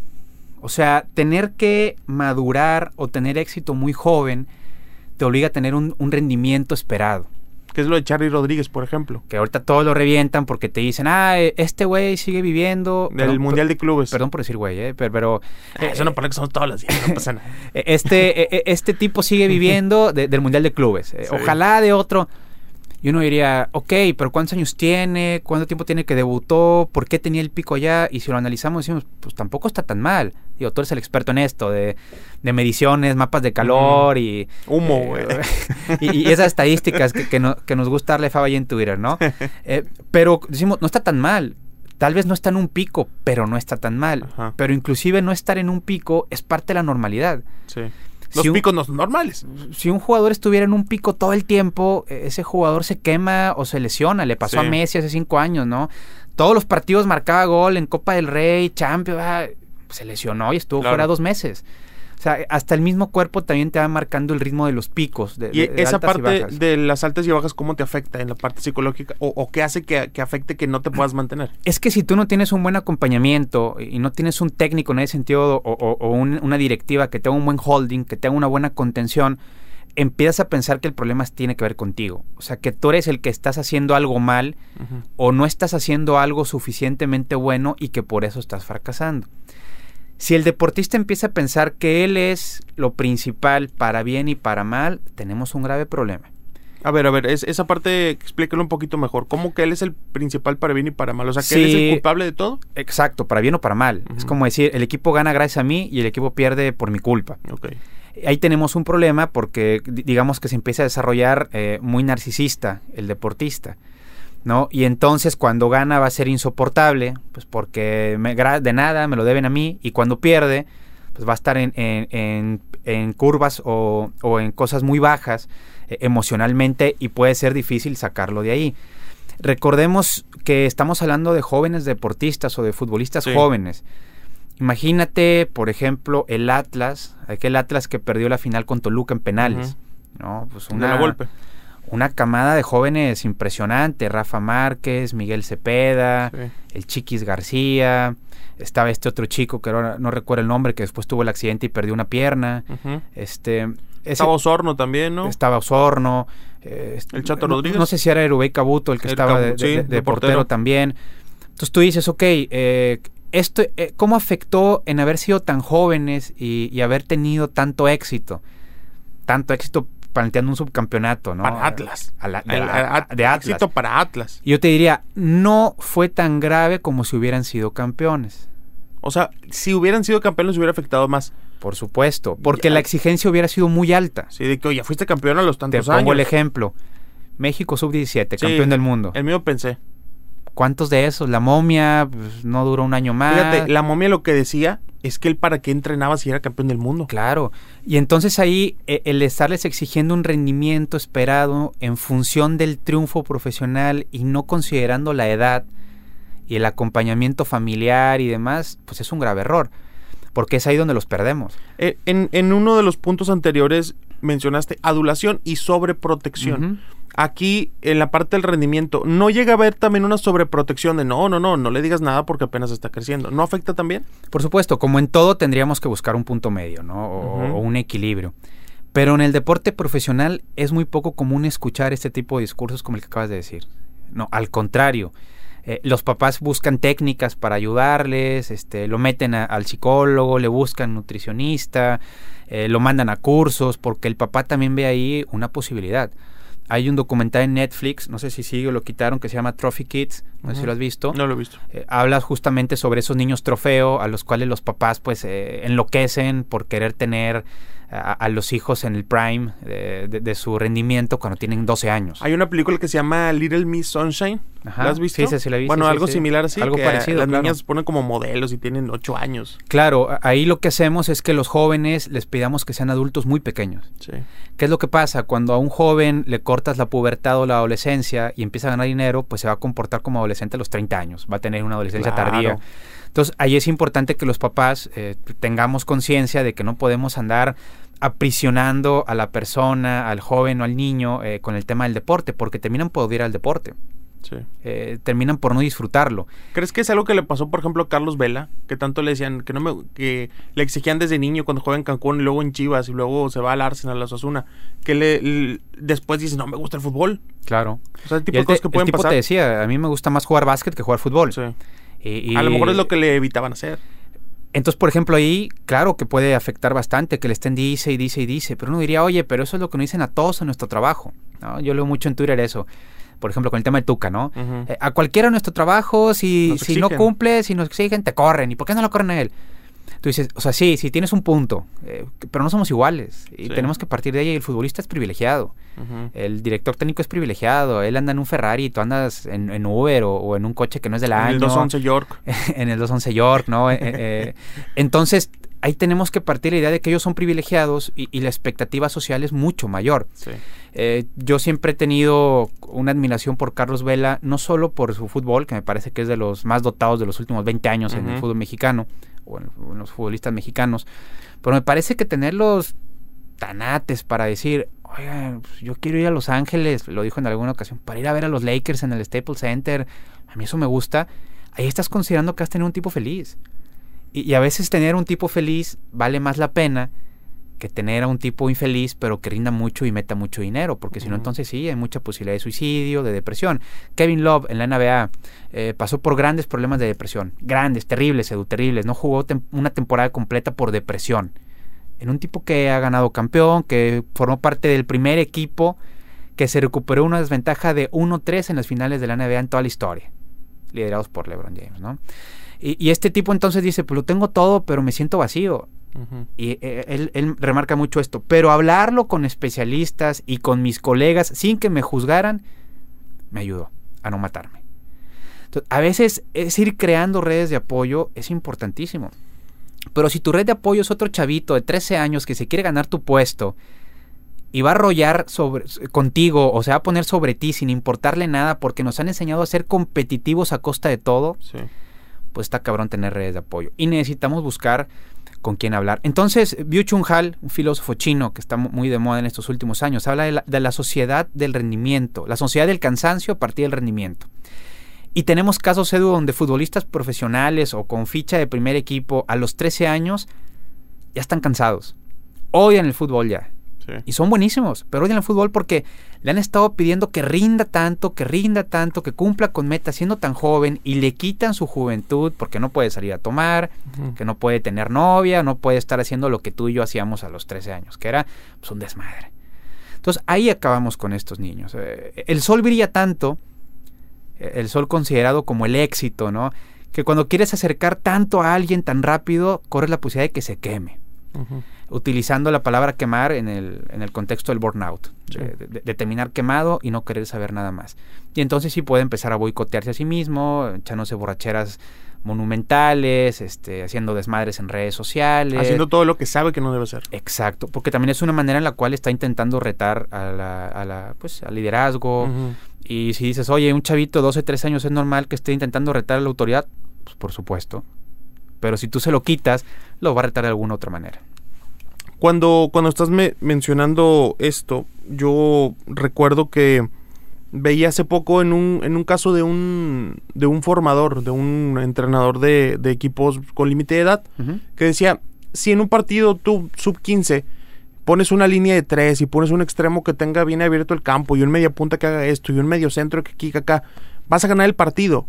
O sea, tener que madurar o tener éxito muy joven te obliga a tener un rendimiento esperado que es lo de Charlie Rodríguez, por ejemplo. Que ahorita todos lo revientan porque te dicen, ah, e, este güey sigue viviendo. Del Mundial de Clubes. Perdón por decir güey, ¿eh? pero. Ah, eso no pone que son todos los días, no pasa nada. E, este, e, este tipo sigue viviendo del Mundial de Clubes. Eh, ojalá de otro. Y uno diría, ok, pero ¿cuántos años tiene? ¿Cuánto tiempo tiene que debutó? ¿Por qué tenía el pico allá? Y si lo analizamos, decimos, pues tampoco está tan mal. Digo, tú eres el experto en esto, de, mediciones, mapas de calor y... Humo, güey. y, esas estadísticas que, nos gusta darle fava en Twitter, ¿no? Eh, pero decimos, no está tan mal. Tal vez no está en un pico, pero no está tan mal. Pero inclusive no estar en un pico es parte de la normalidad. Sí. Los picos no son normales. Si un jugador estuviera en un pico todo el tiempo, e-, ese jugador se quema o se lesiona. Le pasó a Messi hace cinco años, ¿no? Todos los partidos marcaba gol en Copa del Rey, Champions, ah, se lesionó y estuvo fuera dos meses. O sea, hasta el mismo cuerpo también te va marcando el ritmo de los picos. De, y esa parte de las altas y bajas, ¿cómo te afecta en la parte psicológica? ¿O, qué hace que, afecte que no te puedas mantener? Es que si tú no tienes un buen acompañamiento y no tienes un técnico en ese sentido o, una directiva que tenga un buen holding, que tenga una buena contención, empiezas a pensar que el problema tiene que ver contigo. O sea, que tú eres el que estás haciendo algo mal o no estás haciendo algo suficientemente bueno y que por eso estás fracasando. Si el deportista empieza a pensar que él es lo principal para bien y para mal, tenemos un grave problema. A ver, a ver, esa parte explícalo un poquito mejor. ¿Cómo que él es el principal para bien y para mal? O sea, que él es el culpable de todo. Exacto, para bien o para mal. Es como decir, el equipo gana gracias a mí y el equipo pierde por mi culpa. Okay. Ahí tenemos un problema porque digamos que se empieza a desarrollar eh, muy narcisista el deportista. ¿No? Y entonces cuando gana va a ser insoportable, pues porque de nada me lo deben a mí, y cuando pierde, pues va a estar en, en, curvas o, en cosas muy bajas eh, emocionalmente y puede ser difícil sacarlo de ahí. Recordemos que estamos hablando de jóvenes deportistas o de futbolistas jóvenes. Imagínate, por ejemplo, el Atlas, aquel Atlas que perdió la final con Toluca en penales. ¿no? Pues una, golpe una camada de jóvenes impresionante, Rafa Márquez, Miguel Cepeda, el Chiquis García, estaba este otro chico que ahora no recuerdo el nombre, que después tuvo el accidente y perdió una pierna. este, estaba Osorno también, ¿no? Estaba Osorno. Eh, el Chato Rodríguez. No, sé si era Erubey Cabuto el que estaba de, portero. también. Entonces tú dices, ok, eh, esto, eh, ¿cómo afectó en haber sido tan jóvenes y, haber tenido tanto éxito? Tanto éxito planteando un subcampeonato, ¿no? Para Atlas. de Atlas. Éxito para Atlas. yo te diría, no fue tan grave como si hubieran sido campeones. O sea, si hubieran sido campeones hubiera afectado más. Por supuesto, porque la exigencia hubiera sido muy alta. Sí, de que, oye, fuiste campeón a los tantos años. Te pongo el ejemplo. México sub-17, campeón del mundo. El mío pensé. ¿Cuántos de esos? La momia pues, no duró un año más. Fíjate, la momia lo que decía es que él para qué entrenaba si era campeón del mundo. Claro. Y entonces ahí e, el estarles exigiendo un rendimiento esperado en función del triunfo profesional y no considerando la edad y el acompañamiento familiar y demás, pues es un grave error. Porque es ahí donde los perdemos. Eh, en, en uno de los puntos anteriores mencionaste adulación y sobreprotección. Aquí, en la parte del rendimiento, ¿no llega a haber también una sobreprotección de no, no, no, no le digas nada porque apenas está creciendo? ¿No afecta también? Por supuesto, como en todo tendríamos que buscar un punto medio, ¿no? O, un equilibrio. Pero en el deporte profesional es muy poco común escuchar este tipo de discursos como el que acabas de decir. No, al contrario. Eh, los papás buscan técnicas para ayudarles, este, lo meten al psicólogo, le buscan nutricionista, eh, lo mandan a cursos, porque el papá también ve ahí una posibilidad. Hay un documental en Netflix, no sé si sigue o lo quitaron, que se llama Trophy Kids, no sé si lo has visto. No lo he visto. Eh, habla justamente sobre esos niños trofeo a los cuales los papás pues eh, enloquecen por querer tener a, los hijos en el prime de, su rendimiento cuando tienen 12 años. Hay una película que se llama Little Miss Sunshine. ¿La has visto? Sí, sí, la Bueno, algo similar así. Algo parecido. Las niñas se ponen como modelos y tienen 8 años. Claro, ahí lo que hacemos es que los jóvenes les pidamos que sean adultos muy pequeños. Sí. ¿Qué es lo que pasa? Cuando a un joven le cortas la pubertad o la adolescencia y empieza a ganar dinero, pues se va a comportar como adolescente a los 30 años. Va a tener una adolescencia tardía. Entonces, ahí es importante que los papás eh, tengamos conciencia de que no podemos andar aprisionando a la persona, al joven o al niño eh, con el tema del deporte, porque terminan por odiar al deporte. Sí. Eh, terminan por no disfrutarlo. ¿Crees que es algo que le pasó, por ejemplo, a Carlos Vela? Que tanto le decían, que no me, que le exigían desde niño cuando juega en Cancún y luego en Chivas y luego se va al Arsenal, a la Osasuna, que le, después dice, no me gusta el fútbol. Claro. O sea, el tipo de cosas que pueden el tipo te decía, a mí me gusta más jugar básquet que jugar fútbol. Sí. a lo mejor es lo que le evitaban hacer. Entonces, por ejemplo, ahí, claro que puede afectar bastante que le estén dice y dice y dice, pero uno diría, oye, pero eso es lo que nos dicen a todos en nuestro trabajo. ¿no? Yo leo mucho en Twitter eso. Por ejemplo, con el tema del Tuca, ¿no? Eh, a cualquiera en nuestro trabajo, si, si no cumple, si nos exigen, te corren. ¿Y por qué no lo corren a él? Tú dices, o sea, sí, sí tienes un punto, eh, pero no somos iguales. Y tenemos que partir de ahí. El futbolista es privilegiado. El director técnico es privilegiado. Él anda en un Ferrari, tú andas en, Uber o, en un coche que no es del año. En el 211 York. en el 211 York, ¿no? Eh, entonces, ahí tenemos que partir la idea de que ellos son privilegiados y, la expectativa social es mucho mayor. yo siempre he tenido una admiración por Carlos Vela, no solo por su fútbol, que me parece que es de los más dotados de los últimos 20 años en el fútbol mexicano, o en, los futbolistas mexicanos. Pero me parece que tenerlos tanates para decir, oigan, pues, yo quiero ir a Los Ángeles, lo dijo en alguna ocasión, para ir a ver a los Lakers en el Staples Center, a mí eso me gusta, ahí estás considerando que has tenido un tipo feliz. y a veces tener un tipo feliz vale más la pena que tener a un tipo infeliz, pero que rinda mucho y meta mucho dinero, porque si no, entonces sí, hay mucha posibilidad de suicidio, de depresión. Kevin Love en la NBA eh, pasó por grandes problemas de depresión, grandes, terribles, Edu, terribles. No jugó una temporada completa por depresión. En un tipo que ha ganado campeón, que formó parte del primer equipo que se recuperó una desventaja de 1-3 en las finales de la NBA en toda la historia, liderados por LeBron James, ¿no? Y, y este tipo entonces dice, pues lo tengo todo, pero me siento vacío y eh, él, remarca mucho esto, pero hablarlo con especialistas y con mis colegas sin que me juzgaran, me ayudó a no matarme. a veces es ir creando redes de apoyo es importantísimo. Pero si tu red de apoyo es otro chavito de 13 años que se quiere ganar tu puesto y va a arrollar sobre, contigo o se va a poner sobre ti sin importarle nada porque nos han enseñado a ser competitivos a costa de todo, pues está cabrón tener redes de apoyo. Y necesitamos buscar con quién hablar. Entonces, Biu Chung Hal, un filósofo chino que está muy de moda en estos últimos años, habla de la, sociedad del rendimiento, la sociedad del cansancio a partir del rendimiento. Y tenemos casos, Edu, donde futbolistas profesionales o con ficha de primer equipo a los 13 años ya están cansados. Odian el fútbol ya. Y son buenísimos, pero odian el fútbol porque le han estado pidiendo que rinda tanto, que rinda tanto, que cumpla con metas siendo tan joven y le quitan su juventud porque no puede salir a tomar, que no puede tener novia, no puede estar haciendo lo que tú y yo hacíamos a los 13 años, que era pues, un desmadre. Entonces ahí acabamos con estos niños. Eh, el sol brilla tanto, eh, el sol considerado como el éxito, ¿no? Que cuando quieres acercar tanto a alguien tan rápido, corres la posibilidad de que se queme utilizando la palabra quemar en el, en el contexto del burnout, de, terminar quemado y no querer saber nada más. Y entonces sí puede empezar a boicotearse a sí mismo, echándose borracheras monumentales, este, haciendo desmadres en redes sociales. Haciendo todo lo que sabe que no debe ser. Exacto, porque también es una manera en la cual está intentando retar a la, a la, pues, al liderazgo. Y si dices, oye, un chavito de 12, 13 años es normal que esté intentando retar a la autoridad, pues por supuesto. Pero si tú se lo quitas, lo va a retar de alguna otra manera. Cuando, cuando estás mencionando esto, yo recuerdo que veía hace poco en un, en un caso de un, de un formador, de un entrenador de, equipos con límite de edad, que decía, si en un partido tú sub 15 pones una línea de tres y pones un extremo que tenga bien abierto el campo y un media punta que haga esto y un medio centro que aquí acá, vas a ganar el partido.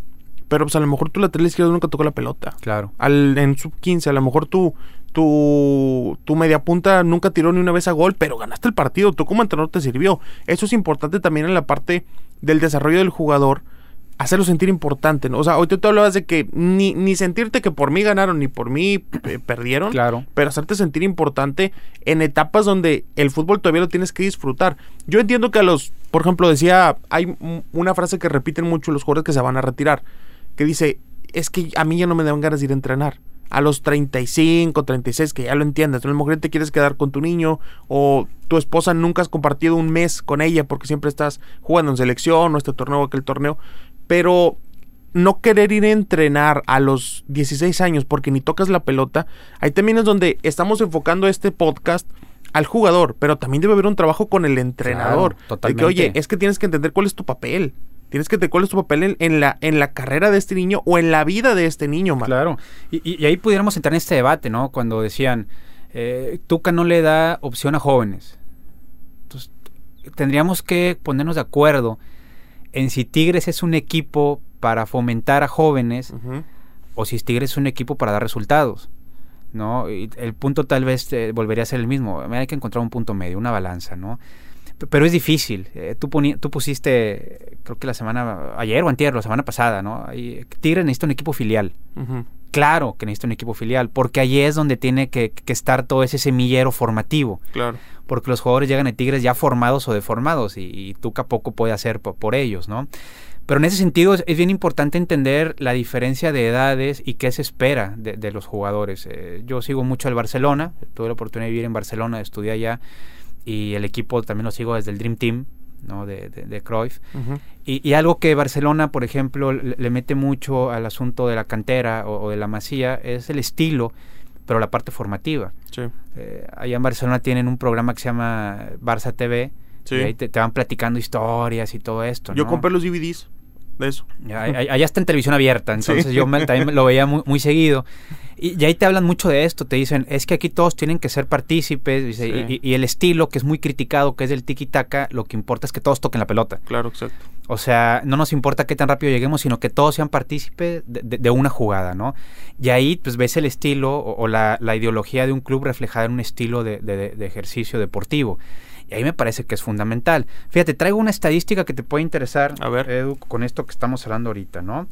Pero pues a lo mejor tú lateral izquierdo nunca tocó la pelota. Claro. Al, en sub 15, a lo mejor tú, tu, tu media punta nunca tiró ni una vez a gol, pero ganaste el partido, tú como entrenador te sirvió. Eso es importante también en la parte del desarrollo del jugador, hacerlo sentir importante, ¿no? O sea, hoy te hablabas de que ni, ni sentirte que por mí ganaron ni por mí eh, perdieron, claro. pero hacerte sentir importante en etapas donde el fútbol todavía lo tienes que disfrutar. Yo entiendo que a los, por ejemplo, decía, hay una frase que repiten mucho los jugadores que se van a retirar, que dice, es que a mí ya no me dan ganas de ir a entrenar a los 35, 36, que ya lo entiendes. A lo mejor te quieres quedar con tu niño o tu esposa nunca has compartido un mes con ella porque siempre estás jugando en selección o este torneo o aquel torneo. Pero no querer ir a entrenar a los 16 años porque ni tocas la pelota, ahí también es donde estamos enfocando este podcast al jugador, pero también debe haber un trabajo con el entrenador. totalmente. De que, oye, es que tienes que entender cuál es tu papel. Tienes que te cuál es tu papel en, la, en la carrera de este niño o en la vida de este niño, Claro. Y, ahí pudiéramos entrar en este debate, ¿no? Cuando decían, eh, Tuca no le da opción a jóvenes. Entonces, tendríamos que ponernos de acuerdo en si Tigres es un equipo para fomentar a jóvenes o si Tigres es un equipo para dar resultados. ¿no? Y el punto tal vez eh, volvería a ser el mismo. Hay que encontrar un punto medio, una balanza, ¿no? Pero es difícil. Eh, tú, tú pusiste, creo que la semana, ayer o antier, la semana pasada, ¿no? Tigre necesita un equipo filial. Claro que necesita un equipo filial, porque allí es donde tiene que, estar todo ese semillero formativo. Claro. Porque los jugadores llegan a Tigres ya formados o deformados y, y Tuca poco puede hacer por, ellos, ¿no? Pero en ese sentido es, bien importante entender la diferencia de edades y qué se espera de, los jugadores. Eh, yo sigo mucho al Barcelona, tuve la oportunidad de vivir en Barcelona, estudié allá y el equipo también lo sigo desde el Dream Team, ¿no? De, de, Cruyff. y, algo que Barcelona, por ejemplo, le, mete mucho al asunto de la cantera o, de la masía es el estilo, pero la parte formativa. Sí. Eh, allá en Barcelona tienen un programa que se llama Barça TV. Y ahí te, van platicando historias y todo esto. Yo compré los DVDs de eso. Allá, está en televisión abierta, entonces yo también lo veía muy, muy seguido. Y, ahí te hablan mucho de esto, te dicen, es que aquí todos tienen que ser partícipes, y, el estilo que es muy criticado, que es del tiki-taka, lo que importa es que todos toquen la pelota. Claro, exacto. O sea, no nos importa qué tan rápido lleguemos, sino que todos sean partícipes de, una jugada, ¿no? Y ahí pues ves el estilo o, la, ideología de un club reflejada en un estilo de, ejercicio deportivo. Y ahí me parece que es fundamental. Fíjate, traigo una estadística que te puede interesar, A ver. Edu, con esto que estamos hablando ahorita, ¿no?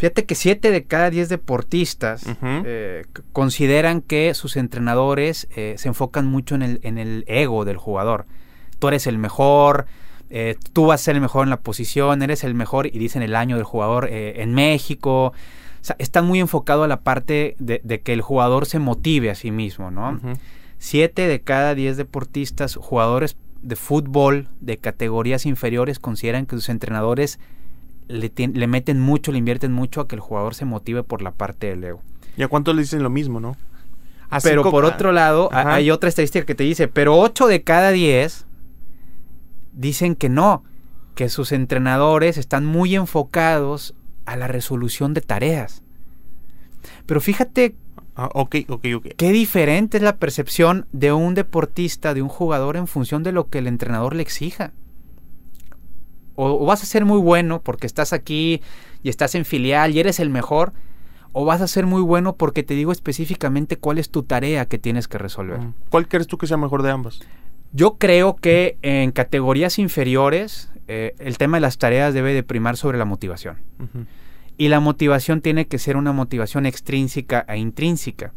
Fíjate que 7 de cada 10 deportistas eh, consideran que sus entrenadores eh, se enfocan mucho en el, en el ego del jugador. Tú eres el mejor, eh, tú vas a ser el mejor en la posición, eres el mejor y dicen el año del jugador en México. O sea, están muy enfocado a la parte de, que el jugador se motive a sí mismo, ¿no? 7 de cada 10 deportistas, jugadores de fútbol de categorías inferiores, consideran que sus entrenadores le, meten mucho, le invierten mucho a que el jugador se motive por la parte del ego. ¿Y a cuántos le dicen lo mismo, no? pero por otro lado, hay otra estadística que te dice, pero 8 de cada 10 dicen que no, que sus entrenadores están muy enfocados a la resolución de tareas. Pero fíjate Ah, ok, ok, ok. Qué diferente es la percepción de un deportista, de un jugador en función de lo que el entrenador le exija. O, vas a ser muy bueno porque estás aquí y estás en filial y eres el mejor, o vas a ser muy bueno porque te digo específicamente cuál es tu tarea que tienes que resolver. ¿Cuál crees tú que sea mejor de ambas? Yo creo que en categorías inferiores eh, el tema de las tareas debe de primar sobre la motivación. Y la motivación tiene que ser una motivación extrínseca e intrínseca.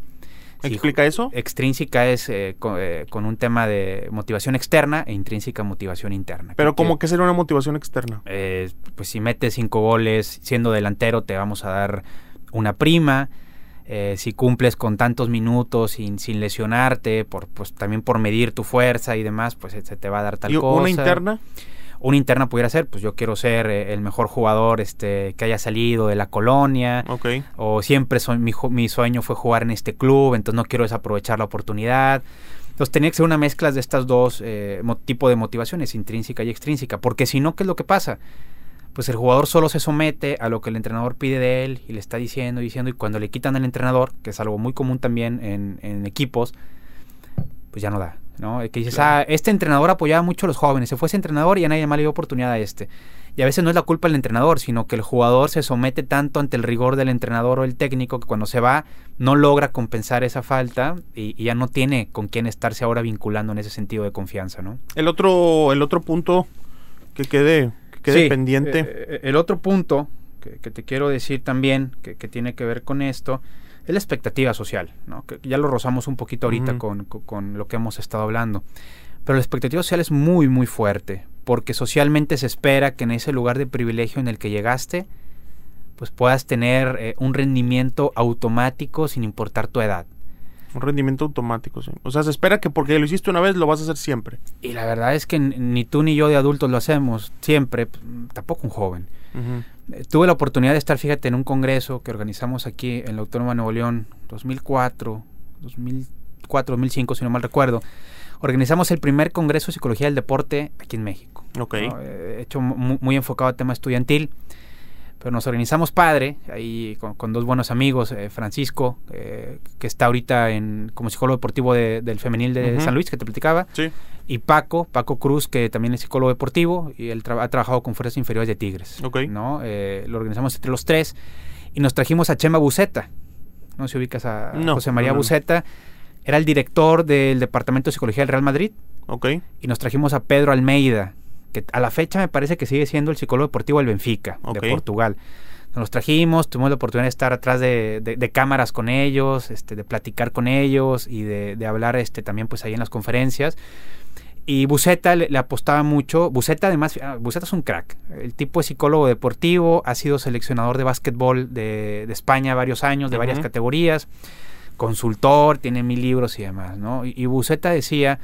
¿Explica eso? Extrínseca es eh, eh, con, un tema de motivación externa e intrínseca motivación interna. Pero ¿cómo que sería una motivación externa? pues si metes cinco goles siendo delantero te vamos a dar una prima. si cumples con tantos minutos sin, sin lesionarte, por, pues también por medir tu fuerza y demás, pues se te va a dar tal ¿Y cosa. ¿Una interna? Una interna pudiera ser, pues yo quiero ser eh, el mejor jugador este, que haya salido de la colonia. O siempre mi, mi, sueño fue jugar en este club, entonces no quiero desaprovechar la oportunidad. Entonces tenía que ser una mezcla de estas dos eh, tipos de motivaciones, intrínseca y extrínseca. Porque si no, ¿qué es lo que pasa? Pues el jugador solo se somete a lo que el entrenador pide de él y le está diciendo y diciendo. Y cuando le quitan al entrenador, que es algo muy común también en, en equipos, pues ya no da. ¿No? Que dices, ah, este entrenador apoyaba mucho a los jóvenes, se fue ese entrenador y a nadie más le dio oportunidad a este. Y a veces no es la culpa del entrenador, sino que el jugador se somete tanto ante el rigor del entrenador o el técnico que cuando se va no logra compensar esa falta y, ya no tiene con quién estarse ahora vinculando en ese sentido de confianza, ¿no? El otro, el otro punto que quede, quede pendiente. Eh, eh, el otro punto que, te quiero decir también, que, que tiene que ver con esto, es la expectativa social, ¿no? que ya lo rozamos un poquito ahorita con, lo que hemos estado hablando. Pero la expectativa social es muy, muy fuerte, porque socialmente se espera que en ese lugar de privilegio en el que llegaste, pues puedas tener eh, un rendimiento automático sin importar tu edad. Un rendimiento automático, sí. O sea, se espera que porque lo hiciste una vez lo vas a hacer siempre. Y la verdad es que ni tú ni yo de adultos lo hacemos siempre, tampoco un joven. Tuve la oportunidad de estar, fíjate, en un congreso que organizamos aquí en la Autónoma de Nuevo León, 2004, 2004, 2005, si no mal recuerdo. Organizamos el primer Congreso de Psicología del Deporte aquí en México. Ok. Eh, hecho muy, enfocado al tema estudiantil. Pero nos organizamos padre, ahí con, dos buenos amigos, eh, Francisco, que está ahorita en, como psicólogo deportivo del femenil de San Luis, que te platicaba. Sí y Paco, Paco Cruz, que también es psicólogo deportivo y él ha trabajado con fuerzas inferiores de Tigres. ¿no? Eh, lo organizamos entre los tres y nos trajimos a Chema Buceta. No sé si ubicas a José María Buceta. Era el director del Departamento de Psicología del Real Madrid. Y nos trajimos a Pedro Almeida, que a la fecha me parece que sigue siendo el psicólogo deportivo del Benfica, de Portugal. Nos los trajimos, tuvimos la oportunidad de estar atrás de, cámaras con ellos, este, de platicar con ellos y de, de hablar este, también pues ahí en las conferencias. Y Buceta le, apostaba mucho. Buceta además, ah, Buceta es un crack. El tipo es psicólogo deportivo, ha sido seleccionador de básquetbol de, España varios años, de varias categorías, consultor, tiene mil libros y demás, ¿no? Y, Buceta decía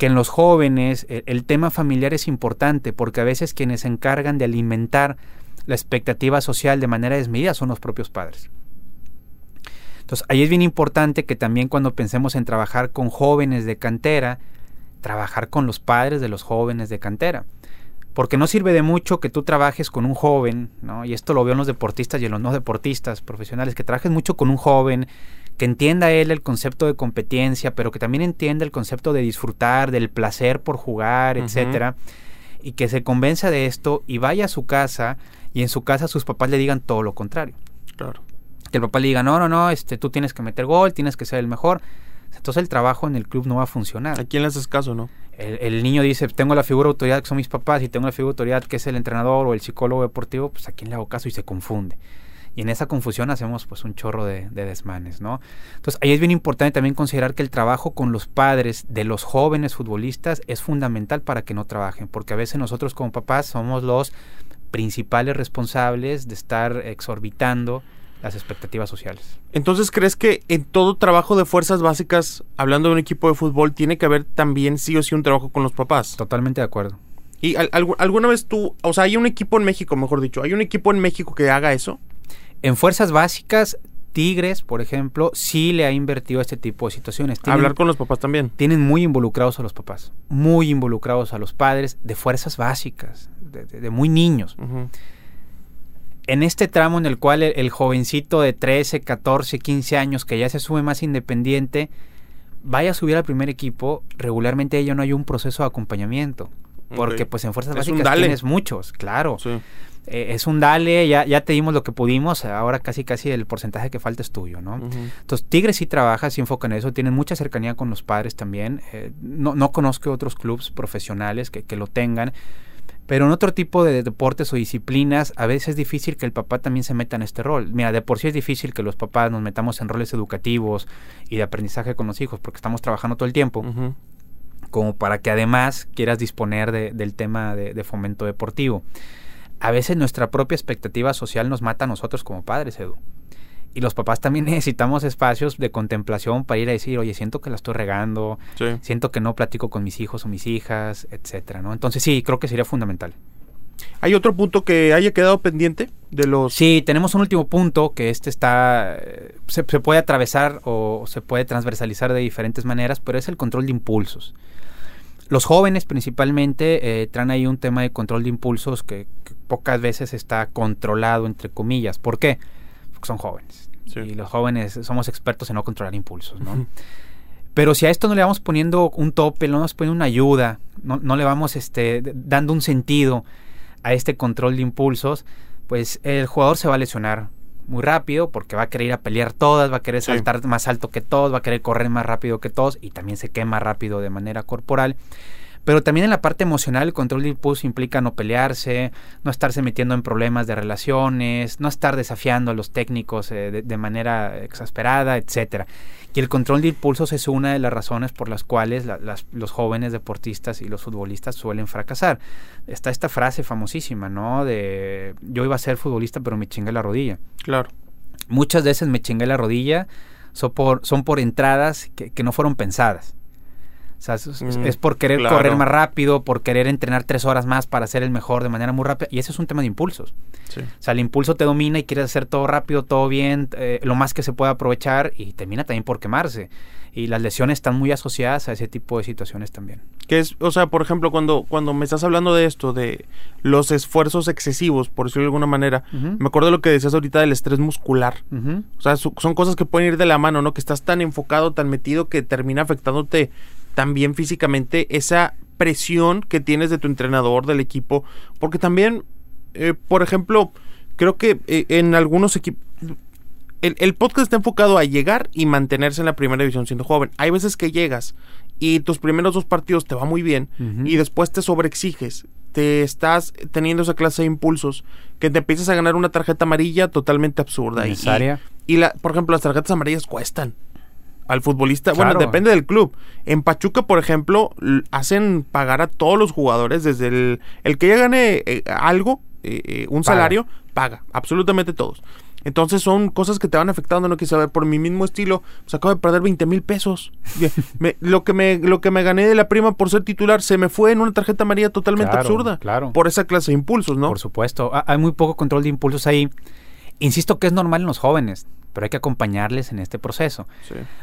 que en los jóvenes el, el, tema familiar es importante porque a veces quienes se encargan de alimentar la expectativa social de manera desmedida son los propios padres. Entonces, ahí es bien importante que también cuando pensemos en trabajar con jóvenes de cantera, trabajar con los padres de los jóvenes de cantera. Porque no sirve de mucho que tú trabajes con un joven, ¿no? y esto lo veo en los deportistas y en los no deportistas profesionales, que trabajes mucho con un joven, que entienda él el concepto de competencia, pero que también entienda el concepto de disfrutar, del placer por jugar, etcétera, y que se convenza de esto y vaya a su casa y en su casa sus papás le digan todo lo contrario. Claro. Que el papá le diga, no, no, no, este, tú tienes que meter gol, tienes que ser el mejor entonces el trabajo en el club no va a funcionar. ¿A quién le haces caso, no? El, niño dice, tengo la figura de autoridad que son mis papás y tengo la figura de autoridad que es el entrenador o el psicólogo deportivo, pues a quién le hago caso y se confunde. Y en esa confusión hacemos pues un chorro de, desmanes, ¿no? Entonces ahí es bien importante también considerar que el trabajo con los padres de los jóvenes futbolistas es fundamental para que no trabajen, porque a veces nosotros como papás somos los principales responsables de estar exorbitando las expectativas sociales. Entonces, ¿crees que en todo trabajo de fuerzas básicas, hablando de un equipo de fútbol, tiene que haber también sí o sí un trabajo con los papás? Totalmente de acuerdo. ¿Y alguna vez tú, o sea, hay un equipo en México, mejor dicho, hay un equipo en México que haga eso? En fuerzas básicas, Tigres, por ejemplo, sí le ha invertido a este tipo de situaciones. Hablar con los papás también. Tienen muy involucrados a los papás, muy involucrados a los padres de fuerzas básicas, de, muy niños en este tramo en el cual el, jovencito de 13, 14, 15 años que ya se sube más independiente, vaya a subir al primer equipo, regularmente ello no hay un proceso de acompañamiento. Porque pues en fuerzas básicas tienes muchos, claro. Eh, es un dale, ya, ya te dimos lo que pudimos, ahora casi casi el porcentaje que falta es tuyo, ¿no? Entonces Tigres sí trabaja, sí enfoca en eso, tienen mucha cercanía con los padres también. Eh, no, no conozco otros clubes profesionales que, que lo tengan. Pero en otro tipo de deportes o disciplinas, a veces es difícil que el papá también se meta en este rol. Mira, de por sí es difícil que los papás nos metamos en roles educativos y de aprendizaje con los hijos, porque estamos trabajando todo el tiempo. Como para que además quieras disponer del tema de, fomento deportivo. A veces nuestra propia expectativa social nos mata a nosotros como padres, Edu. Y los papás también necesitamos espacios de contemplación para ir a decir, oye, siento que la estoy regando, siento que no platico con mis hijos o mis hijas, etcétera, ¿no? Entonces sí, creo que sería fundamental. ¿Hay otro punto que haya quedado pendiente de los...? Sí, tenemos un último punto que este está... Eh, se, puede atravesar o se puede transversalizar de diferentes maneras, pero es el control de impulsos. Los jóvenes principalmente eh, traen ahí un tema de control de impulsos que, que, pocas veces está controlado, entre comillas. ¿Por qué? son jóvenes. Y los jóvenes somos expertos en no controlar impulsos, ¿no? Pero si a esto no le vamos poniendo un tope, no nos poniendo una ayuda, no, le vamos este, dando un sentido a este control de impulsos, pues el jugador se va a lesionar muy rápido porque va a querer ir a pelear todas, va a querer saltar más alto que todos, va a querer correr más rápido que todos y también se quema rápido de manera corporal. Pero también en la parte emocional el control de impulso implica no pelearse, no estarse metiendo en problemas de relaciones, no estar desafiando a los técnicos eh, de, manera exasperada, etcétera. Y el control de impulsos es una de las razones por las cuales los jóvenes deportistas y los futbolistas suelen fracasar. Está esta frase famosísima, ¿no? De yo iba a ser futbolista pero me chingué la rodilla. Claro. Muchas veces me chingué la rodilla, son por, son por entradas que no fueron pensadas. O sea, mm, es, por querer correr más rápido, por querer entrenar tres horas más para ser el mejor de manera muy rápida. Y ese es un tema de impulsos. O sea, el impulso te domina y quieres hacer todo rápido, todo bien, eh, lo más que se pueda aprovechar y termina también por quemarse. Y las lesiones están muy asociadas a ese tipo de situaciones también. Que es, o sea, por ejemplo, cuando, cuando me estás hablando de esto, de los esfuerzos excesivos, por decirlo de alguna manera, me acuerdo de lo que decías ahorita del estrés muscular. O sea, son cosas que pueden ir de la mano, ¿no? Que estás tan enfocado, tan metido que termina afectándote también físicamente esa presión que tienes de tu entrenador, del equipo, porque también, eh, por ejemplo, creo que eh, en algunos equipos... El, podcast está enfocado a llegar y mantenerse en la primera división siendo joven. Hay veces que llegas y tus primeros dos partidos te va muy bien y después te sobreexiges, te estás teniendo esa clase de impulsos que te empiezas a ganar una tarjeta amarilla totalmente absurda. Necesaria. Y, y la, por ejemplo, las tarjetas amarillas cuestan al futbolista. Bueno, depende del club. En Pachuca, por ejemplo, hacen pagar a todos los jugadores, desde el, el que ya gane eh, algo, eh, eh, un salario, paga, absolutamente todos. Entonces son cosas que te van afectando, no quise saber. Por mi mismo estilo, pues acabo de perder 20 mil pesos. lo, que me, lo que me gané de la prima por ser titular se me fue en una tarjeta amarilla totalmente absurda. Claro. Por esa clase de impulsos, ¿no? Por supuesto. Hay muy poco control de impulsos ahí. Insisto que es normal en los jóvenes pero hay que acompañarles en este proceso.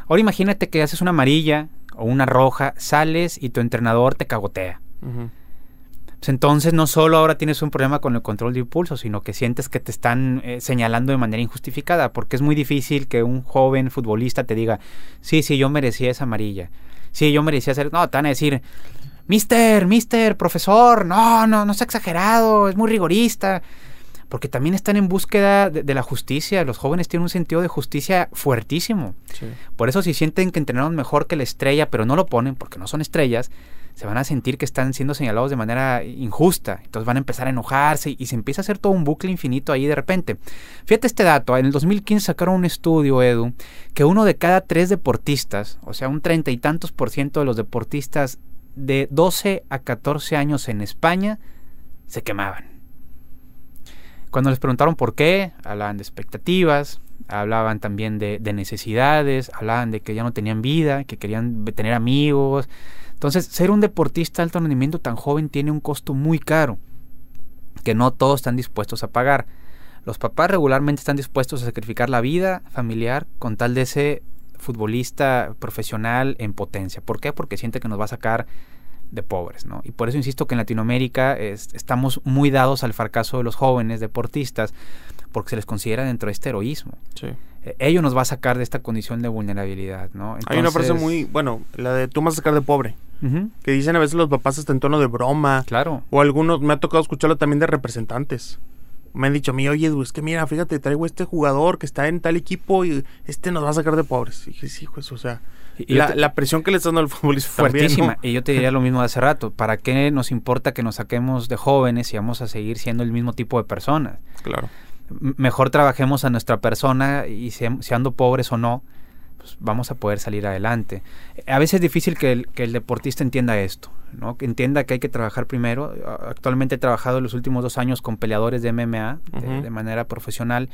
Ahora imagínate que haces una amarilla o una roja, sales y tu entrenador te cagotea. Pues entonces no solo ahora tienes un problema con el control de impulso, sino que sientes que te están eh, señalando de manera injustificada, porque es muy difícil que un joven futbolista te diga, sí, sí, yo merecía esa amarilla, sí, yo merecía hacer, no, te van a decir, mister, mister, profesor, no, no, no es exagerado, es muy rigorista porque también están en búsqueda de, la justicia. Los jóvenes tienen un sentido de justicia fuertísimo. Por eso si sienten que entrenaron mejor que la estrella, pero no lo ponen porque no son estrellas, se van a sentir que están siendo señalados de manera injusta. Entonces van a empezar a enojarse y se empieza a hacer todo un bucle infinito ahí de repente. Fíjate este dato, en el 2015 sacaron un estudio, Edu, que uno de cada tres deportistas, o sea, un treinta y tantos por ciento de los deportistas de 12 a 14 años en España, se quemaban. Cuando les preguntaron por qué, hablaban de expectativas, hablaban también de, necesidades, hablaban de que ya no tenían vida, que querían tener amigos. Entonces, ser un deportista de alto rendimiento tan joven tiene un costo muy caro, que no todos están dispuestos a pagar. Los papás regularmente están dispuestos a sacrificar la vida familiar con tal de ese futbolista profesional en potencia. ¿Por qué? Porque siente que nos va a sacar de pobres, ¿no? Y por eso insisto que en Latinoamérica estamos muy dados al fracaso de los jóvenes deportistas porque se les considera dentro de este heroísmo. Sí. Eh, ello nos va a sacar de esta condición de vulnerabilidad, ¿no? Hay una frase muy, bueno, la de tú vas a sacar de pobre. Que dicen a veces los papás hasta en tono de broma. Claro. O algunos, me ha tocado escucharlo también de representantes. Me han dicho a mí, oye, es que mira, fíjate, traigo este jugador que está en tal equipo y este nos va a sacar de pobres. Y dije, sí, pues, o sea, la, presión que le está dando al futbolista fuertísima. Y yo te diría lo mismo de hace rato. ¿Para qué nos importa que nos saquemos de jóvenes y vamos a seguir siendo el mismo tipo de personas? Claro. mejor trabajemos a nuestra persona y seando pobres o no, pues vamos a poder salir adelante. A veces es difícil que el, deportista entienda esto, ¿no? que entienda que hay que trabajar primero. Actualmente he trabajado los últimos dos años con peleadores de MMA de, manera profesional.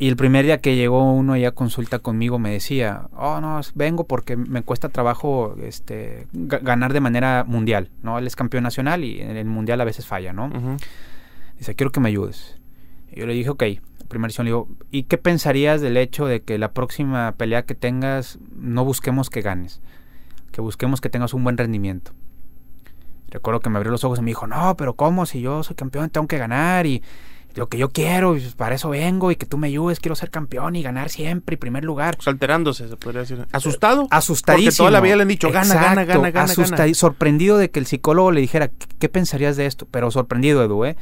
Y el primer día que llegó uno ahí a consulta conmigo me decía, oh no, vengo porque me cuesta trabajo este, ganar de manera mundial, ¿no? Él es campeón nacional y en el mundial a veces falla, ¿no? Dice, quiero que me ayudes. Y yo le dije, ok, primera edición le digo, ¿y qué pensarías del hecho de que la próxima pelea que tengas no busquemos que ganes? Que busquemos que tengas un buen rendimiento. Recuerdo que me abrió los ojos y me dijo, no, pero ¿cómo? Si yo soy campeón tengo que ganar y lo que yo quiero, y para eso vengo y que tú me ayudes, quiero ser campeón y ganar siempre y primer lugar. Pues alterándose, se podría decir. ¿Asustado? Asustadísimo. Porque toda la vida le han dicho, gana, gana, gana, gana, gana. Sorprendido de que el psicólogo le dijera, ¿qué pensarías de esto? Pero sorprendido, Edu, ¿eh?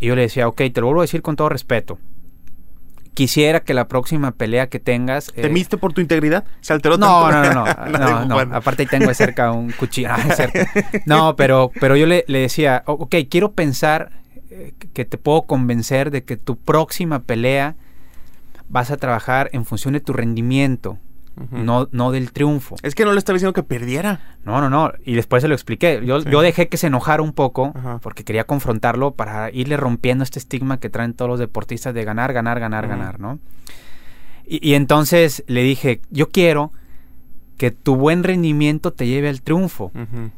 Y yo le decía, ok, te lo vuelvo a decir con todo respeto. Quisiera que la próxima pelea que tengas... Eh, ¿Temiste por tu integridad? ¿Se alteró no, tanto? No, no, no. no, no, Aparte ahí tengo cerca un cuchillo. no, pero, pero yo le, le decía, ok, quiero pensar que te puedo convencer de que tu próxima pelea vas a trabajar en función de tu rendimiento, no, no del triunfo. Es que no le estaba diciendo que perdiera. No, no, no. Y después se lo expliqué. Yo, yo dejé que se enojara un poco porque quería confrontarlo para irle rompiendo este estigma que traen todos los deportistas de ganar, ganar, ganar, ganar, ¿no? Y, y entonces le dije, yo quiero que tu buen rendimiento te lleve al triunfo,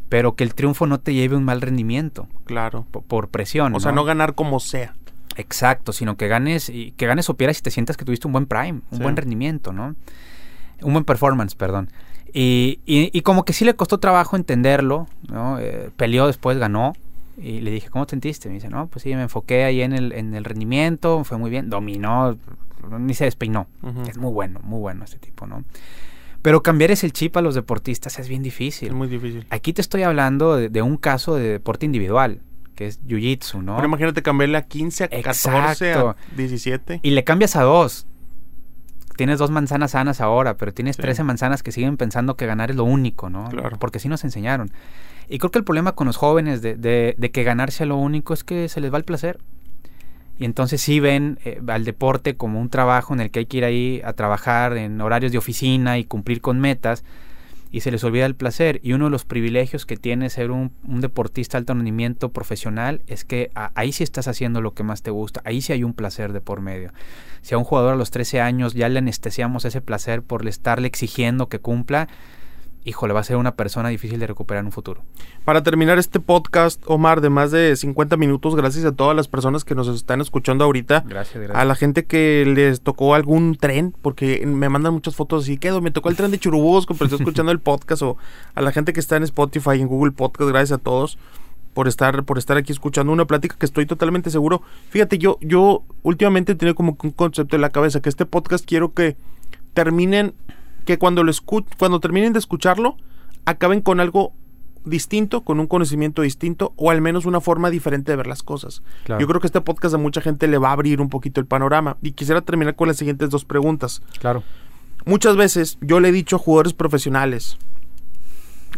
pero que el triunfo no te lleve un mal rendimiento. Claro. Por, presión. O sea, no ganar como sea. Exacto, sino que ganes y que ganes o pierdas y te sientas que tuviste un buen prime, un buen rendimiento, ¿no? Un buen performance, perdón. Y, y, como que sí le costó trabajo entenderlo, ¿no? Eh, peleó después, ganó. Y le dije, ¿cómo te sentiste? Me dice, no, pues sí, me enfoqué ahí en el, en el rendimiento, fue muy bien, dominó, ni se despeinó. Es muy bueno, muy bueno este tipo, ¿no? Pero cambiar ese chip a los deportistas es bien difícil. Es muy difícil. Aquí te estoy hablando de, un caso de deporte individual, que es Jiu-Jitsu, ¿no? Pero imagínate cambiarle a 15, a 14, a 17. Y le cambias a dos. Tienes dos manzanas sanas ahora, pero tienes 13 manzanas que siguen pensando que ganar es lo único, ¿no? Claro. Porque así nos enseñaron. Y creo que el problema con los jóvenes de, de, de que ganarse lo único es que se les va el placer. Y entonces sí ven eh, al deporte como un trabajo en el que hay que ir ahí a trabajar en horarios de oficina y cumplir con metas y se les olvida el placer. Y uno de los privilegios que tiene ser un, deportista alto rendimiento profesional es que ahí sí estás haciendo lo que más te gusta, ahí sí hay un placer de por medio. Si a un jugador a los 13 años ya le anestesiamos ese placer por estarle exigiendo que cumpla, híjole, va a ser una persona difícil de recuperar en un futuro. Para terminar este podcast, Omar, de más de 50 minutos, gracias a todas las personas que nos están escuchando ahorita. Gracias, gracias. A la gente que les tocó algún tren, porque me mandan muchas fotos así, quedo, me tocó el tren de Churubusco, pero estoy escuchando el podcast, o a la gente que está en Spotify, en Google Podcast, gracias a todos por estar por estar aquí escuchando una plática que estoy totalmente seguro. Fíjate, yo yo últimamente tengo como un concepto en la cabeza que este podcast quiero que terminen que cuando lo cuando terminen de escucharlo, acaben con algo distinto, con un conocimiento distinto o al menos una forma diferente de ver las cosas. Yo creo que este podcast a mucha gente le va a abrir un poquito el panorama y quisiera terminar con las siguientes dos preguntas. Claro. Muchas veces yo le he dicho a jugadores profesionales,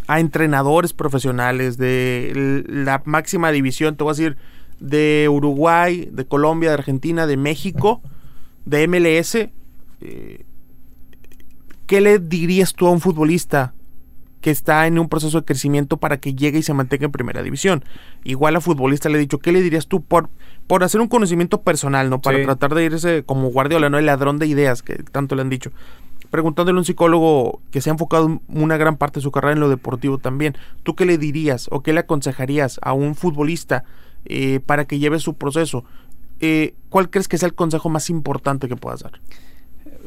a entrenadores profesionales de la máxima división, te voy a decir, de Uruguay, de Colombia, de Argentina, de México, de MLS, eh, ¿qué le dirías tú a un futbolista que está en un proceso de crecimiento para que llegue y se mantenga en primera división? Igual a futbolista le he dicho, ¿qué le dirías tú por, por hacer un conocimiento personal, ¿no? Para tratar de irse como Guardiola, ¿no? El ladrón de ideas que tanto le han dicho. Preguntándole a un psicólogo que se ha enfocado una gran parte de su carrera en lo deportivo también, ¿tú qué le dirías o qué le aconsejarías a un futbolista eh, para que lleve su proceso? Eh, ¿Cuál crees que sea el consejo más importante que puedas dar?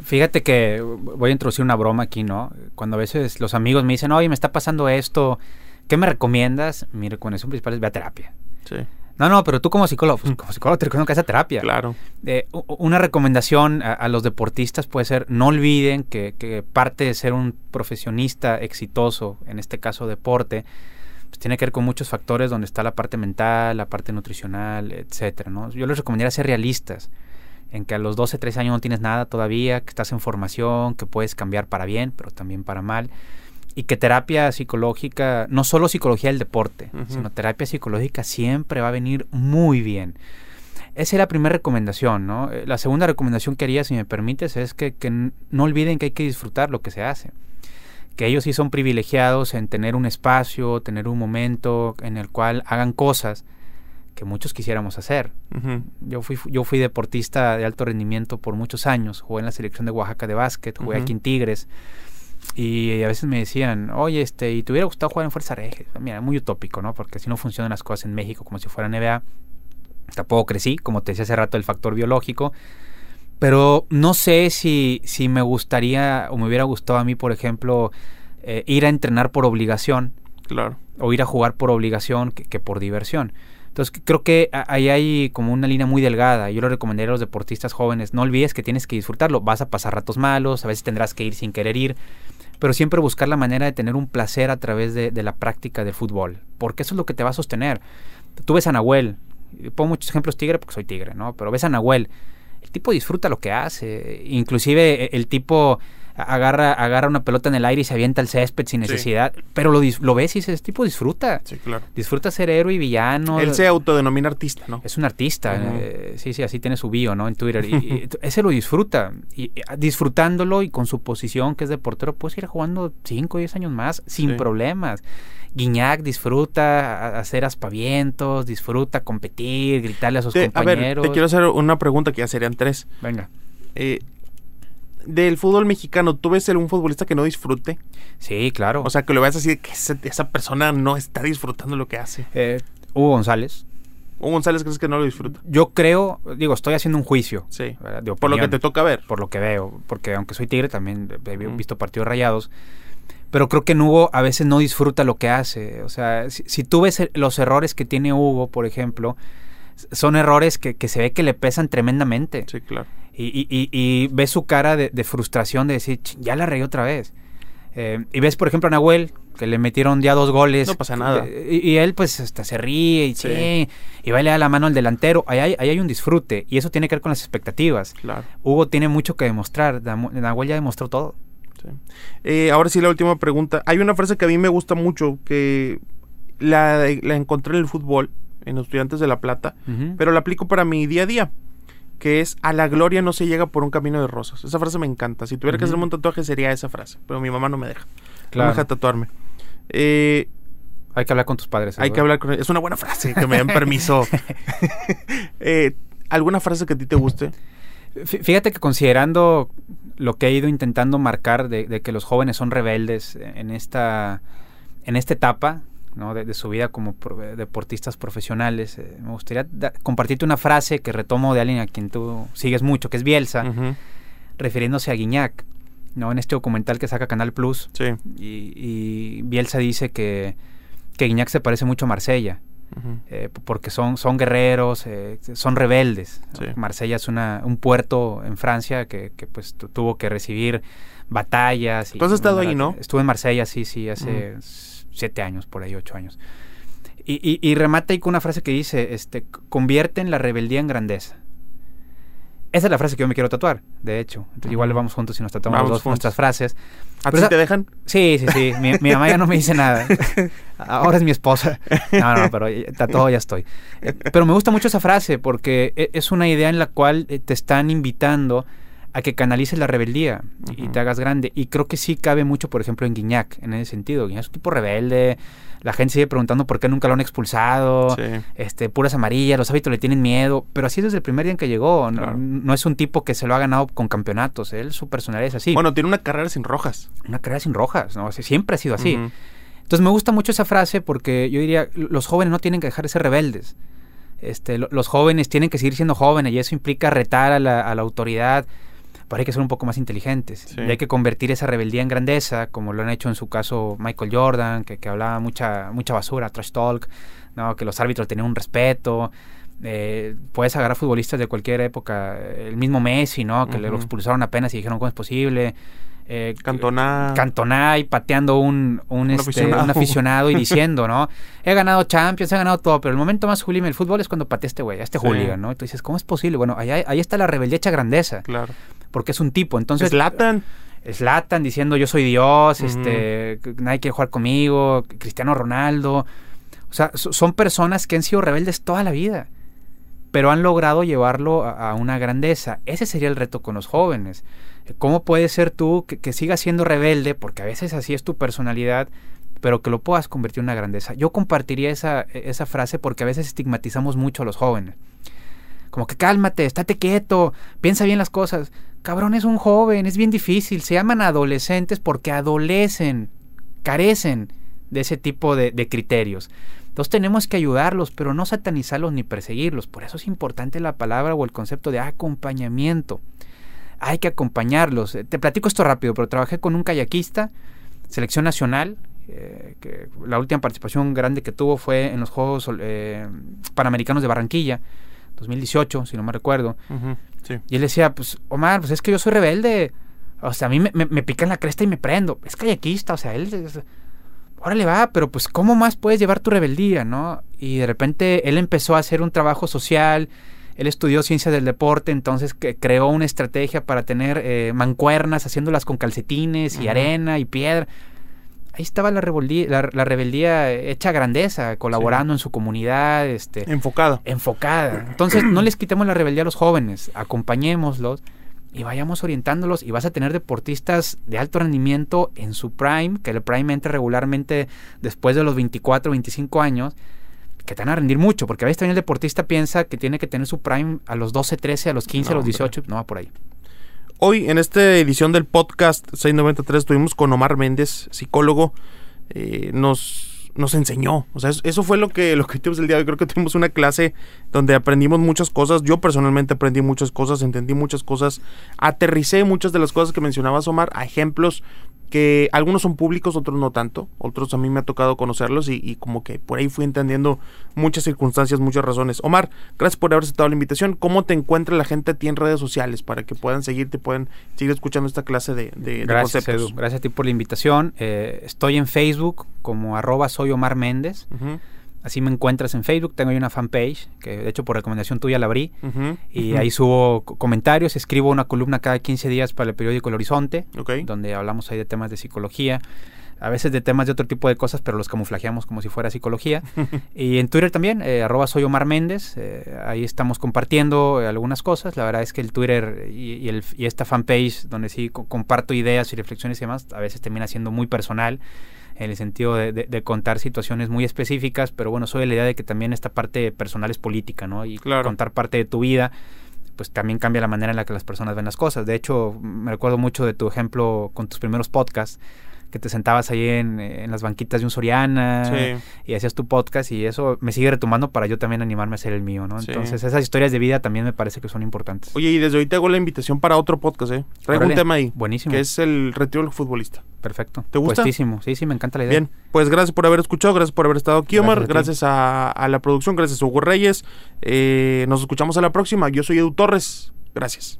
Fíjate que voy a introducir una broma aquí, ¿no? Cuando a veces los amigos me dicen, oye, me está pasando esto, ¿qué me recomiendas? Mi recomendación principal es ve a terapia. Sí. No, no, pero tú como psicólogo, pues, como psicólogo te recomiendo que hagas terapia. Claro. Eh, una recomendación a, los deportistas puede ser, no olviden que, que, parte de ser un profesionista exitoso, en este caso deporte, pues tiene que ver con muchos factores donde está la parte mental, la parte nutricional, etcétera, ¿no? Yo les recomendaría ser realistas en que a los 12, 13 años no tienes nada todavía, que estás en formación, que puedes cambiar para bien, pero también para mal y que terapia psicológica, no solo psicología del deporte, sino terapia psicológica siempre va a venir muy bien. Esa es la primera recomendación, ¿no? Eh, la segunda recomendación que haría, si me permites, es que, no olviden que hay que disfrutar lo que se hace. Que ellos sí son privilegiados en tener un espacio, tener un momento en el cual hagan cosas que muchos quisiéramos hacer. yo, fui, yo fui deportista de alto rendimiento por muchos años, jugué en la selección de Oaxaca de básquet, jugué aquí en Tigres, y a veces me decían, oye, este, ¿y te hubiera gustado jugar en Fuerza Regia? Mira, muy utópico, ¿no? Porque si no funcionan las cosas en México como si fuera NBA. Tampoco crecí, como te decía hace rato, el factor biológico. Pero no sé si, si me gustaría o me hubiera gustado a mí, por ejemplo, eh, ir a entrenar por obligación. Claro. O ir a jugar por obligación que por diversión. Entonces creo que ahí hay como una línea muy delgada. Yo lo recomendaría a los deportistas jóvenes. No olvides que tienes que disfrutarlo. Vas a pasar ratos malos, a veces tendrás que ir sin querer ir, pero siempre buscar la manera de tener un placer a través de, la práctica del fútbol, porque eso es lo que te va a sostener. Tú ves a Nahuel, pongo muchos ejemplos tigre porque soy tigre, ¿no? Pero ves a Nahuel, el tipo disfruta lo que hace, inclusive el tipo agarra, agarra una pelota en el aire y se avienta al césped sin necesidad. Pero lo, lo ves y ese tipo disfruta. Sí, claro. Disfruta ser héroe y villano. Él se autodenomina artista, ¿no? Es un artista. Eh, sí, sí, así tiene su bio, ¿no? En Twitter. y, ese lo disfruta. Y, disfrutándolo y con su posición que es de portero, puedes ir jugando 5 o 10 años más sin problemas. Guiñac disfruta hacer aspavientos, disfruta competir, gritarle a sus compañeros. A ver, te quiero hacer una pregunta que ya serían tres. Venga. Eh, del fútbol mexicano, ¿tú ves un futbolista que no disfrute? Sí, claro. O sea, que lo veas así, que esa, persona no está disfrutando lo que hace. Eh, Hugo González. Hugo González crees que no lo disfruta. Yo creo, digo, estoy haciendo un juicio. Sí. por lo que te toca ver. Por lo que veo. Porque aunque soy tigre, también he visto partidos rayados. Pero creo que Hugo a veces no disfruta lo que hace. O sea, si, tú ves los errores que tiene Hugo, por ejemplo, son errores que, que se ve que le pesan tremendamente. Sí, claro y, y, y, ves su cara de, frustración de decir, ya la reí otra vez. Eh, y ves, por ejemplo, a Nahuel, que le metieron ya dos goles. No pasa nada. Y, él, pues, hasta se ríe y, sí. y va a le da la mano al delantero. Ahí hay, hay, un disfrute. Y eso tiene que ver con las expectativas. Claro. Hugo tiene mucho que demostrar. Nahuel ya demostró todo. Eh, ahora sí, la última pregunta. Hay una frase que a mí me gusta mucho, que la, la encontré en el fútbol, en los Estudiantes de La Plata, pero la aplico para mi día a día que es a la gloria no se llega por un camino de rosas. Esa frase me encanta. Si tuviera que hacerme un tatuaje sería esa frase, pero mi mamá no me deja. No me deja tatuarme. Eh, hay que hablar con tus padres. Hay que hablar con Es una buena frase, que me den permiso. Eh, ¿Alguna frase que a ti te guste? Fíjate que considerando lo que he ido intentando marcar de, de que los jóvenes son rebeldes en esta, en esta etapa, de, su vida como deportistas profesionales. Eh, me gustaría compartirte una frase que retomo de alguien a quien tú sigues mucho, que es Bielsa, refiriéndose a Guiñac, ¿no? en este documental que saca Canal Plus. Y, Bielsa dice que, que Guiñac se parece mucho a Marsella. Eh, porque son, son guerreros, eh, son rebeldes. Marsella es una, un puerto en Francia que, que pues tuvo que recibir batallas. ¿Tú has estado ahí, no? Estuve en Marsella, sí, sí, hace siete años, por ahí ocho años. Y, y, remata ahí con una frase que dice, este, convierten la rebeldía en grandeza. Esa es la frase que yo me quiero tatuar, de hecho. Entonces, igual vamos juntos y nos tatuamos dos, nuestras frases. ¿A ti te dejan? Sí, sí, sí. mi, mi, mamá ya no me dice nada. Ahora es mi esposa. No, no, pero tatuado ya estoy. Eh, pero me gusta mucho esa frase porque e, es una idea en la cual eh, te están invitando a que canalices la rebeldía y te hagas grande. Y creo que sí cabe mucho, por ejemplo, en Guiñac, en ese sentido. Guiñac es un tipo rebelde, la gente sigue preguntando por qué nunca lo han expulsado, este, puras amarillas, los hábitos le tienen miedo, pero así es desde el primer día en que llegó. No, es un tipo que se lo ha ganado con campeonatos, él, su personalidad es así. Bueno, tiene una carrera sin rojas. Una carrera sin rojas, ¿no? siempre ha sido así. Entonces me gusta mucho esa frase porque yo diría, los jóvenes no tienen que dejar de ser rebeldes. Este, los jóvenes tienen que seguir siendo jóvenes y eso implica retar a la, a la autoridad, pero hay que ser un poco más inteligentes. Y hay que convertir esa rebeldía en grandeza, como lo han hecho en su caso Michael Jordan, que, que hablaba mucha, mucha basura, trash talk, ¿no? que los árbitros tenían un respeto. Eh, puedes agarrar futbolistas de cualquier época, el mismo Messi, ¿no? Que le lo expulsaron apenas y dijeron cómo es posible. Eh, Cantona. Cantona y pateando un, un, este, aficionado. y diciendo, ¿no? He ganado Champions, he ganado todo, pero el momento más sublime del fútbol es cuando patea este güey, a este sí. ¿no? Y tú dices, ¿cómo es posible? Bueno, ahí, ahí está la rebeldía hecha grandeza. Claro. Porque es un tipo. Entonces. Latan Slatan diciendo yo soy Dios, este, nadie quiere jugar conmigo, Cristiano Ronaldo. O sea, son personas que han sido rebeldes toda la vida, pero han logrado llevarlo a, a una grandeza. Ese sería el reto con los jóvenes. ¿Cómo puedes ser tú que, que sigas siendo rebelde, porque a veces así es tu personalidad, pero que lo puedas convertir en una grandeza? Yo compartiría esa, esa frase porque a veces estigmatizamos mucho a los jóvenes. Como que cálmate, estate quieto, piensa bien las cosas. Cabrón, es un joven, es bien difícil. Se llaman adolescentes porque adolecen, carecen de ese tipo de, criterios. Entonces tenemos que ayudarlos, pero no satanizarlos ni perseguirlos. Por eso es importante la palabra o el concepto de acompañamiento hay que acompañarlos. Te platico esto rápido, pero trabajé con un kayakista, selección nacional, eh, que la última participación grande que tuvo fue en los Juegos eh, Panamericanos de Barranquilla, 2018, si no me recuerdo. Sí. Y él decía, pues Omar, pues es que yo soy rebelde. O sea, a mí me, me, me pica en la cresta y me prendo. Es kayakista, o sea, él... Es, órale va, pero pues ¿cómo más puedes llevar tu rebeldía, no? Y de repente él empezó a hacer un trabajo social, él estudió ciencias del deporte, entonces que creó una estrategia para tener eh, mancuernas, haciéndolas con calcetines y uh -huh. arena y piedra. Ahí estaba la rebeldía, la, la rebeldía hecha grandeza, colaborando sí. en su comunidad. Este, enfocada. Enfocada. Entonces, no les quitemos la rebeldía a los jóvenes, acompañémoslos y vayamos orientándolos y vas a tener deportistas de alto rendimiento en su prime, que el prime entre regularmente después de los 24, 25 años, que te van a rendir mucho, porque a veces también el deportista piensa que tiene que tener su prime a los 12, 13, a los 15, no, a los 18, hombre. no va por ahí. Hoy en esta edición del podcast 693 estuvimos con Omar Méndez, psicólogo, eh, nos nos enseñó. O sea, eso fue lo que, lo que tuvimos el día de hoy. Creo que tuvimos una clase donde aprendimos muchas cosas. Yo personalmente aprendí muchas cosas, entendí muchas cosas, aterricé muchas de las cosas que mencionabas, Omar, a ejemplos que algunos son públicos, otros no tanto, otros a mí me ha tocado conocerlos y, y, como que por ahí fui entendiendo muchas circunstancias, muchas razones. Omar, gracias por haber aceptado la invitación. ¿Cómo te encuentra la gente a ti en redes sociales para que puedan seguirte, puedan seguir escuchando esta clase de, de, gracias, de conceptos? Edu. Gracias a ti por la invitación. Eh, estoy en Facebook como arroba soy Omar Méndez. Uh -huh. Así me encuentras en Facebook. Tengo ahí una fanpage que de hecho por recomendación tuya la abrí. Uh -huh, y uh -huh. ahí subo comentarios. Escribo una columna cada 15 días para el periódico El Horizonte. Okay. Donde hablamos ahí de temas de psicología. A veces de temas de otro tipo de cosas, pero los camuflajeamos como si fuera psicología. y en Twitter también, eh, arroba soy Omar Méndez. Eh, ahí estamos compartiendo eh, algunas cosas. La verdad es que el Twitter y, y, el, y esta fanpage, donde sí comparto ideas y reflexiones y demás, a veces termina siendo muy personal en el sentido de, de, de, contar situaciones muy específicas, pero bueno, soy de la idea de que también esta parte personal es política, ¿no? Y claro. contar parte de tu vida, pues también cambia la manera en la que las personas ven las cosas. De hecho, me recuerdo mucho de tu ejemplo con tus primeros podcasts, que te sentabas ahí en, en, las banquitas de un Soriana sí. y hacías tu podcast y eso me sigue retomando para yo también animarme a hacer el mío, ¿no? Sí. Entonces esas historias de vida también me parece que son importantes. Oye, y desde hoy te hago la invitación para otro podcast, ¿eh? Traigo un tema ahí. Buenísimo. Que es el retiro del futbolista. Perfecto. ¿Te gusta? Puestísimo. Sí, sí, me encanta la idea. Bien, pues gracias por haber escuchado, gracias por haber estado aquí, Omar, gracias, gracias a, a, la producción, gracias a Hugo Reyes. Eh, nos escuchamos a la próxima. Yo soy Edu Torres. Gracias.